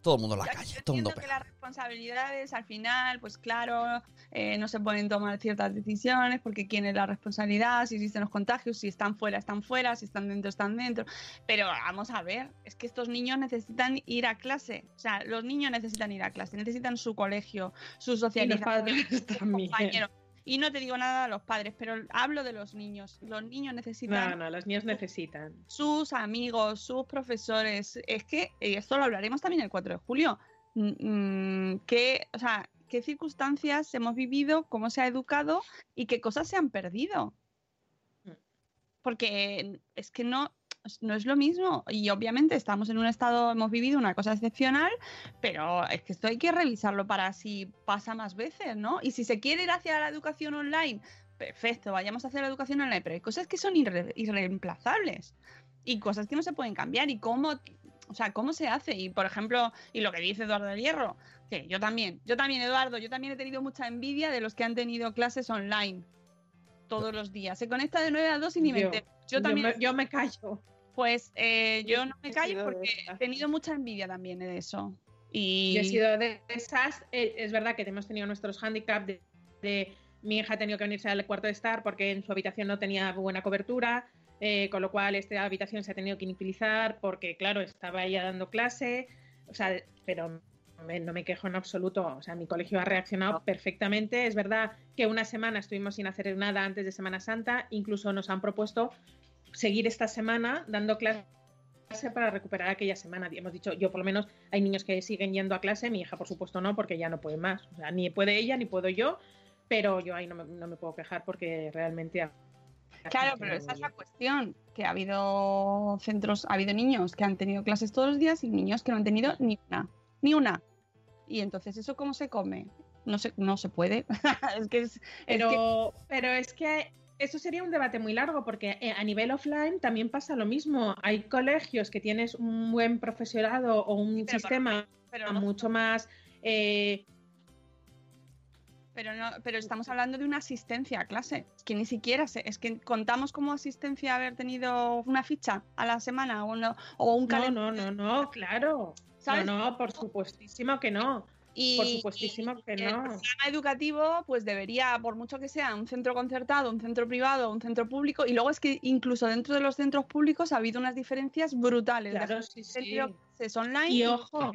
Todo el mundo en la Yo calle, todo el mundo que las responsabilidades al final, pues claro, eh, no se pueden tomar ciertas decisiones porque quién es la responsabilidad, si existen los contagios, si están fuera, están fuera, si están dentro, están dentro. Pero vamos a ver, es que estos niños necesitan ir a clase, o sea, los niños necesitan ir a clase, necesitan su colegio, su socialización, sus compañeros. Y no te digo nada a los padres, pero hablo de los niños. Los niños necesitan. No, no, los niños necesitan. Sus amigos, sus profesores. Es que, y esto lo hablaremos también el 4 de julio. Mm, ¿Qué, o sea, qué circunstancias hemos vivido, cómo se ha educado y qué cosas se han perdido? Porque es que no, no es lo mismo. Y obviamente estamos en un estado, hemos vivido una cosa excepcional, pero es que esto hay que revisarlo para si pasa más veces, ¿no? Y si se quiere ir hacia la educación online, perfecto, vayamos hacia la educación online, pero hay cosas que son irre irreemplazables y cosas que no se pueden cambiar y cómo, o sea, cómo se hace. Y por ejemplo, y lo que dice Eduardo del Hierro, que yo también, yo también, Eduardo, yo también he tenido mucha envidia de los que han tenido clases online todos los días. Se conecta de 9 a 2 y ni me entero. Yo también. Yo me, yo me callo. Pues eh, yo no me callo porque he tenido mucha envidia también de eso. Y... Yo he sido de esas. Eh, es verdad que hemos tenido nuestros handicaps de, de, mi hija ha tenido que venirse al cuarto de estar porque en su habitación no tenía buena cobertura. eh, con lo cual esta habitación se ha tenido que inutilizar porque, claro, estaba ella dando clase, o sea, pero me- no me quejo en absoluto. O sea, mi colegio ha reaccionado perfectamente. Es verdad que una semana estuvimos sin hacer nada antes de Semana Santa. Incluso nos han propuesto seguir esta semana dando clase para recuperar aquella semana. Hemos dicho, yo por lo menos hay niños que siguen yendo a clase, mi hija por supuesto no, porque ya no puede más. O sea, ni puede ella, ni puedo yo, pero yo ahí no me, no me puedo quejar porque realmente... Claro, pero esa es la cuestión, que ha habido centros, ha habido niños que han tenido clases todos los días y niños que no han tenido ni una, ni una. Y entonces, ¿eso cómo se come? No se, no se puede. es que es, es Pero, pero es que eso sería un debate muy largo porque eh, a nivel offline también pasa lo mismo. Hay colegios que tienes un buen profesorado o un pero sistema pero no- mucho más... eh, Pero, no, pero estamos hablando de una asistencia a clase. Es que ni siquiera sé. Es que contamos como asistencia haber tenido una ficha a la semana o, no- o un no, calendario. no, no, no, claro. ¿Sabes? No, no, por supuestísimo que no. Y, por supuestísimo que y el no. programa educativo, pues debería, por mucho que sea un centro concertado, un centro privado, un centro público, y luego es que incluso dentro de los centros públicos ha habido unas diferencias brutales. Claro, de sí, sí. clases online Y ojo,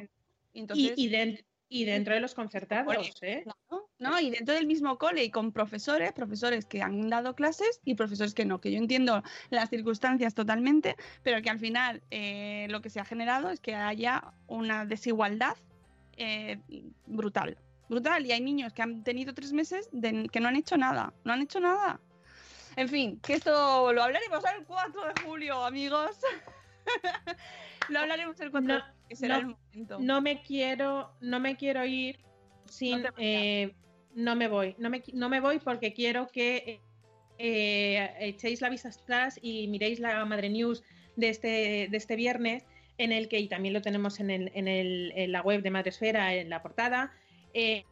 y entonces, y, y, den- y dentro de los concertados, ¿eh? ¿no? ¿no? Y dentro del mismo cole y con profesores, profesores que han dado clases y profesores que no, que yo entiendo las circunstancias totalmente, pero que al final eh, lo que se ha generado es que haya una desigualdad eh, brutal, brutal. Y hay niños que han tenido tres meses de- que no han hecho nada, no han hecho nada. En fin, que esto lo hablaremos el 4 de julio, amigos. lo hablaremos el 4 de No, julio, que será no, el momento. No me quiero, no me quiero ir sin, No eh, no me voy, no me, no me voy porque quiero que eh, echéis la vista atrás y miréis la Madre News de este, de este viernes, en el que, y también lo tenemos en, el, en, el, en la web de Madresfera, en la portada, eh,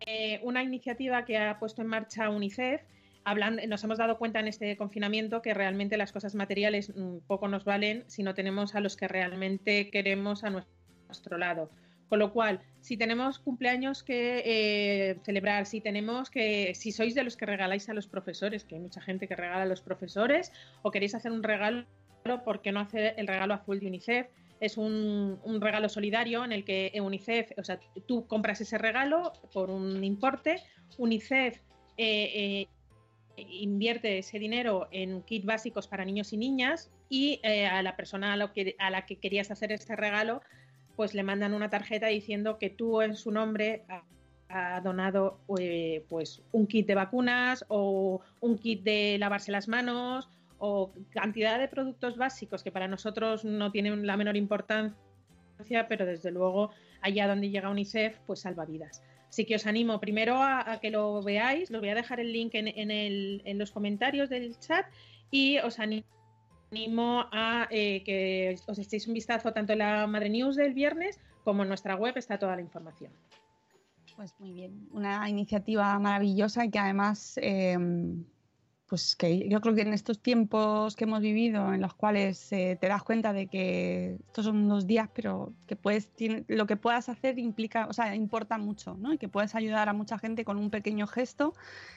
eh, una iniciativa que ha puesto en marcha UNICEF. Hablando, nos hemos dado cuenta en este confinamiento que realmente las cosas materiales mm, poco nos valen si no tenemos a los que realmente queremos a nuestro lado. Con lo cual, si tenemos cumpleaños que eh, celebrar, si tenemos que, si sois de los que regaláis a los profesores, que hay mucha gente que regala a los profesores, o queréis hacer un regalo, ¿por qué no hacer el regalo azul de UNICEF? Es un, regalo solidario en el que UNICEF, o sea, tú compras ese regalo por un importe, UNICEF eh, eh, invierte ese dinero en kits básicos para niños y niñas y eh, a la persona a, la que querías hacer este regalo pues le mandan una tarjeta diciendo que tú en su nombre ha donado eh, pues un kit de vacunas o un kit de lavarse las manos o cantidad de productos básicos que para nosotros no tienen la menor importancia, pero desde luego allá donde llega UNICEF pues salva vidas. Así que os animo primero a, que lo veáis, os voy a dejar el link en, en, los comentarios del chat y os animo a eh, que os echéis un vistazo tanto en la Madre News del viernes como en nuestra web está toda la información. Pues muy bien, una iniciativa maravillosa y que además, eh, pues que yo creo que en estos tiempos que hemos vivido, en los cuales eh, te das cuenta de que estos son unos días, pero que puedes, tiene, lo que puedas hacer implica, o sea, importa mucho, ¿no? Y que puedes ayudar a mucha gente con un pequeño gesto,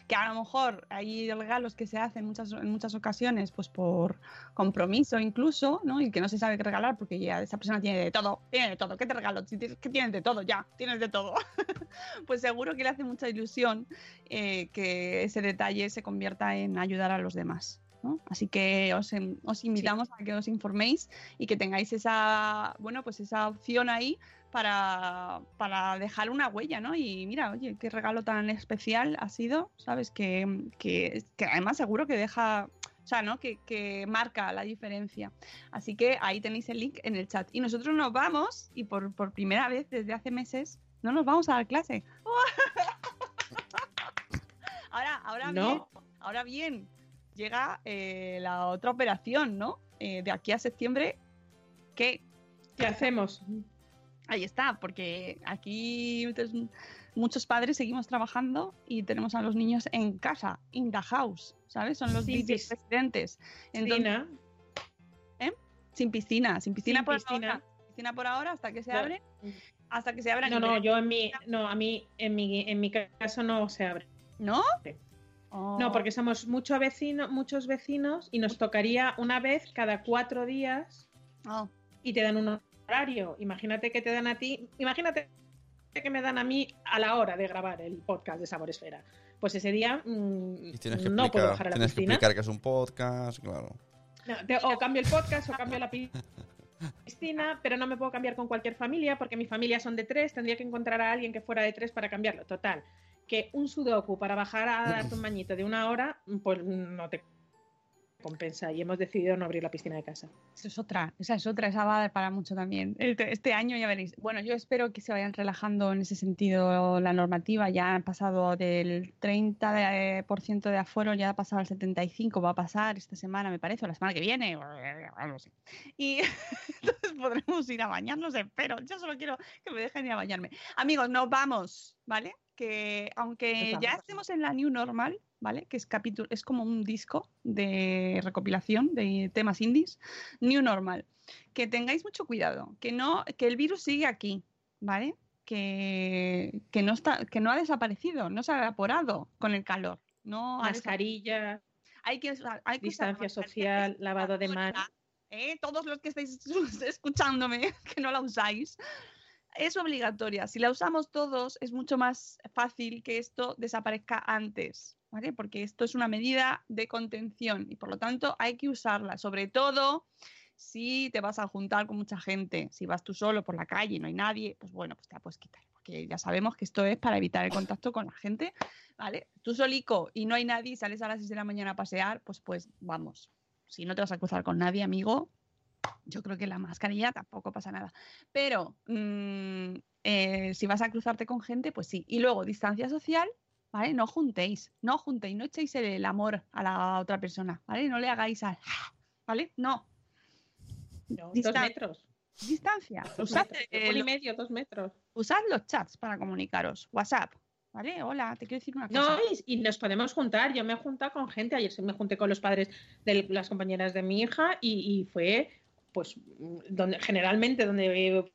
que a lo mejor hay regalos que se hacen en muchas, en muchas ocasiones, pues por compromiso incluso, ¿no? Y que no se sabe qué regalar porque ya esa persona tiene de todo, tiene de todo, ¿qué te regalo? ¿Qué tienes de todo? Ya, tienes de todo. pues seguro que le hace mucha ilusión eh, que ese detalle se convierta en ayudar a los demás. ¿no? Así que os, os invitamos a que os informéis y que tengáis esa, bueno, pues esa opción ahí para, para dejar una huella, ¿no? Y mira, oye, qué regalo tan especial ha sido, ¿sabes? Que, que, que además seguro que deja, o sea, ¿no? Que, que marca la diferencia. Así que ahí tenéis el link en el chat. Y nosotros nos vamos, y por, por primera vez desde hace meses, no nos vamos a dar clase. ahora, ahora No. bien, ahora bien, llega eh, la otra operación, ¿no? Eh, de aquí a septiembre, ¿qué? ¿Qué hacemos? Ahí está, porque aquí pues, muchos padres seguimos trabajando y tenemos a los niños en casa, in the house, ¿sabes? Son los Sin vídeos pis- residentes. Piscina. ¿eh? Sin piscina, sin piscina Sin por piscina. ahora. Piscina por ahora hasta que se No. abre. Hasta que se abra. No, no, yo en mi, no, a mí, en mi, en mi caso no se abre. ¿No? No, porque somos mucho vecino, muchos vecinos y nos tocaría una vez cada cuatro días Oh. y te dan un horario. Imagínate que te dan a ti, imagínate que me dan a mí a la hora de grabar el podcast de Sabor Esfera. Pues ese día mm, Y tienes que no puedo bajar a la tienes que explicar que es un podcast, claro. No, te- o cambio el podcast o cambio la pi- piscina, pero no me puedo cambiar con cualquier familia porque mi familia son de tres, tendría que encontrar a alguien que fuera de tres para cambiarlo. Total, que un sudoku para bajar a darte un bañito de una hora, pues no te compensa y hemos decidido no abrir la piscina de casa. Esa es otra, esa es otra, esa va a dar para mucho también. Este, este año ya veréis. Bueno, yo espero que se vayan relajando en ese sentido la normativa. Ya han pasado del 30% de, por ciento de aforo, ya ha pasado al 75%, va a pasar esta semana, me parece, o la semana que viene, no sé. Y entonces podremos ir a bañarnos, espero. Yo solo quiero que me dejen ir a bañarme. Amigos, nos vamos, ¿vale? Que aunque ya estemos en la New Normal, ¿vale? Que es capítulo, es como un disco de recopilación de temas indies, New Normal. Que tengáis mucho cuidado, que no, que el virus sigue aquí, ¿vale? Que, que no está, que no ha desaparecido, no se ha evaporado con el calor. No Mascarilla, hay que usar, hay que usar distancia mascarilla, social, lavado de manos. ¿eh? Todos los que estáis escuchándome, que no la usáis, es obligatoria. Si la usamos todos, es mucho más fácil que esto desaparezca antes, ¿vale? Porque esto es una medida de contención y por lo tanto hay que usarla, sobre todo si te vas a juntar con mucha gente. Si vas tú solo por la calle y no hay nadie, pues bueno, pues te la puedes quitar. Porque ya sabemos que esto es para evitar el contacto con la gente, ¿vale? Tú solico y no hay nadie y sales a las 6 de la mañana a pasear, pues pues vamos. Si no te vas a cruzar con nadie, amigo, yo creo que la mascarilla tampoco pasa nada. Pero mm, eh, si vas a cruzarte con gente, pues sí. Y luego, distancia social, ¿vale? No juntéis, no juntéis, no echéis el, amor a la otra persona, ¿vale? No le hagáis al... ¿Vale? No. No, dos metros. Distancia. Dos Usad, metros. y medio, dos metros. usad los chats para comunicaros. WhatsApp, ¿vale? Hola, te quiero decir una cosa. No, y, y nos podemos juntar. Yo me he juntado con gente. Ayer me junté con los padres de las compañeras de mi hija y, y fue, pues, donde generalmente donde eh,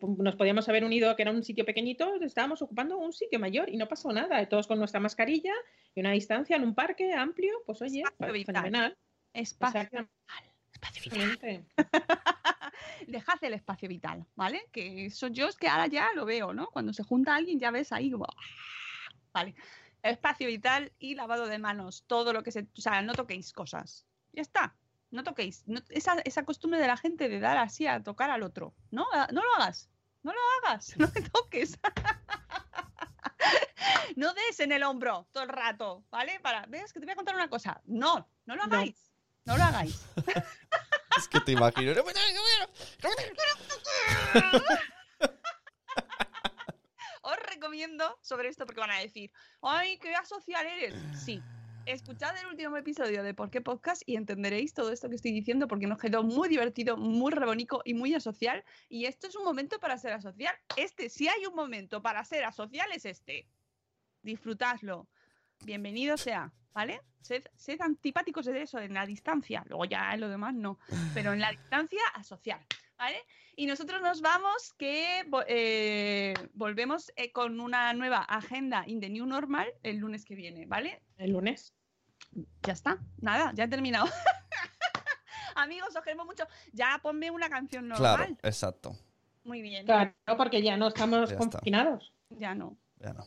nos podíamos haber unido, que era un sitio pequeñito, estábamos ocupando un sitio mayor y no pasó nada. Todos con nuestra mascarilla y una distancia en un parque amplio, pues oye, Espacio vital. fenomenal. Espacio. Espacio vital. Dejad el espacio vital, ¿vale? Que eso yo es que ahora ya lo veo, ¿no? Cuando se junta alguien ya ves ahí como... Vale. Espacio vital y lavado de manos. Todo lo que se... O sea, no toquéis cosas. Ya está. No toquéis. No- esa, esa costumbre de la gente de dar así a tocar al otro. No, Ah, no lo hagas. No lo hagas. No te toques. No des en el hombro todo el rato, ¿vale? Para, ves que te voy a contar una cosa. No, no lo No. hagáis. No lo hagáis. Es que te imagino. Os recomiendo sobre esto porque van a decir, ¡ay, qué asocial eres! Sí. Escuchad el último episodio de Por qué Podcast y entenderéis todo esto que estoy diciendo porque nos quedó muy divertido, muy rebónico y muy asocial. Y esto es un momento para ser asocial. Este, si hay un momento para ser asocial, es este. Disfrutadlo. Bienvenido sea, ¿vale? Sed, sed antipáticos de eso en la distancia. Luego ya en lo demás no. Pero en la distancia, asocial. ¿Vale? Y nosotros nos vamos, que eh, volvemos eh, con una nueva agenda in the new normal el lunes que viene, ¿vale? El lunes. Ya está, nada, ya he terminado. Amigos, os queremos mucho. Ya ponme una canción normal. Claro, exacto. Muy bien. Claro, porque ya no estamos Ya está. confinados. Ya no. Ya no.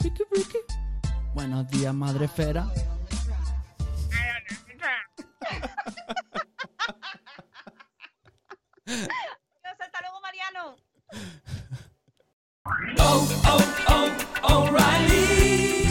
Ricky, Ricky. Buenos días, madre. Adiós, hasta luego, Mariano. ¿Necesitas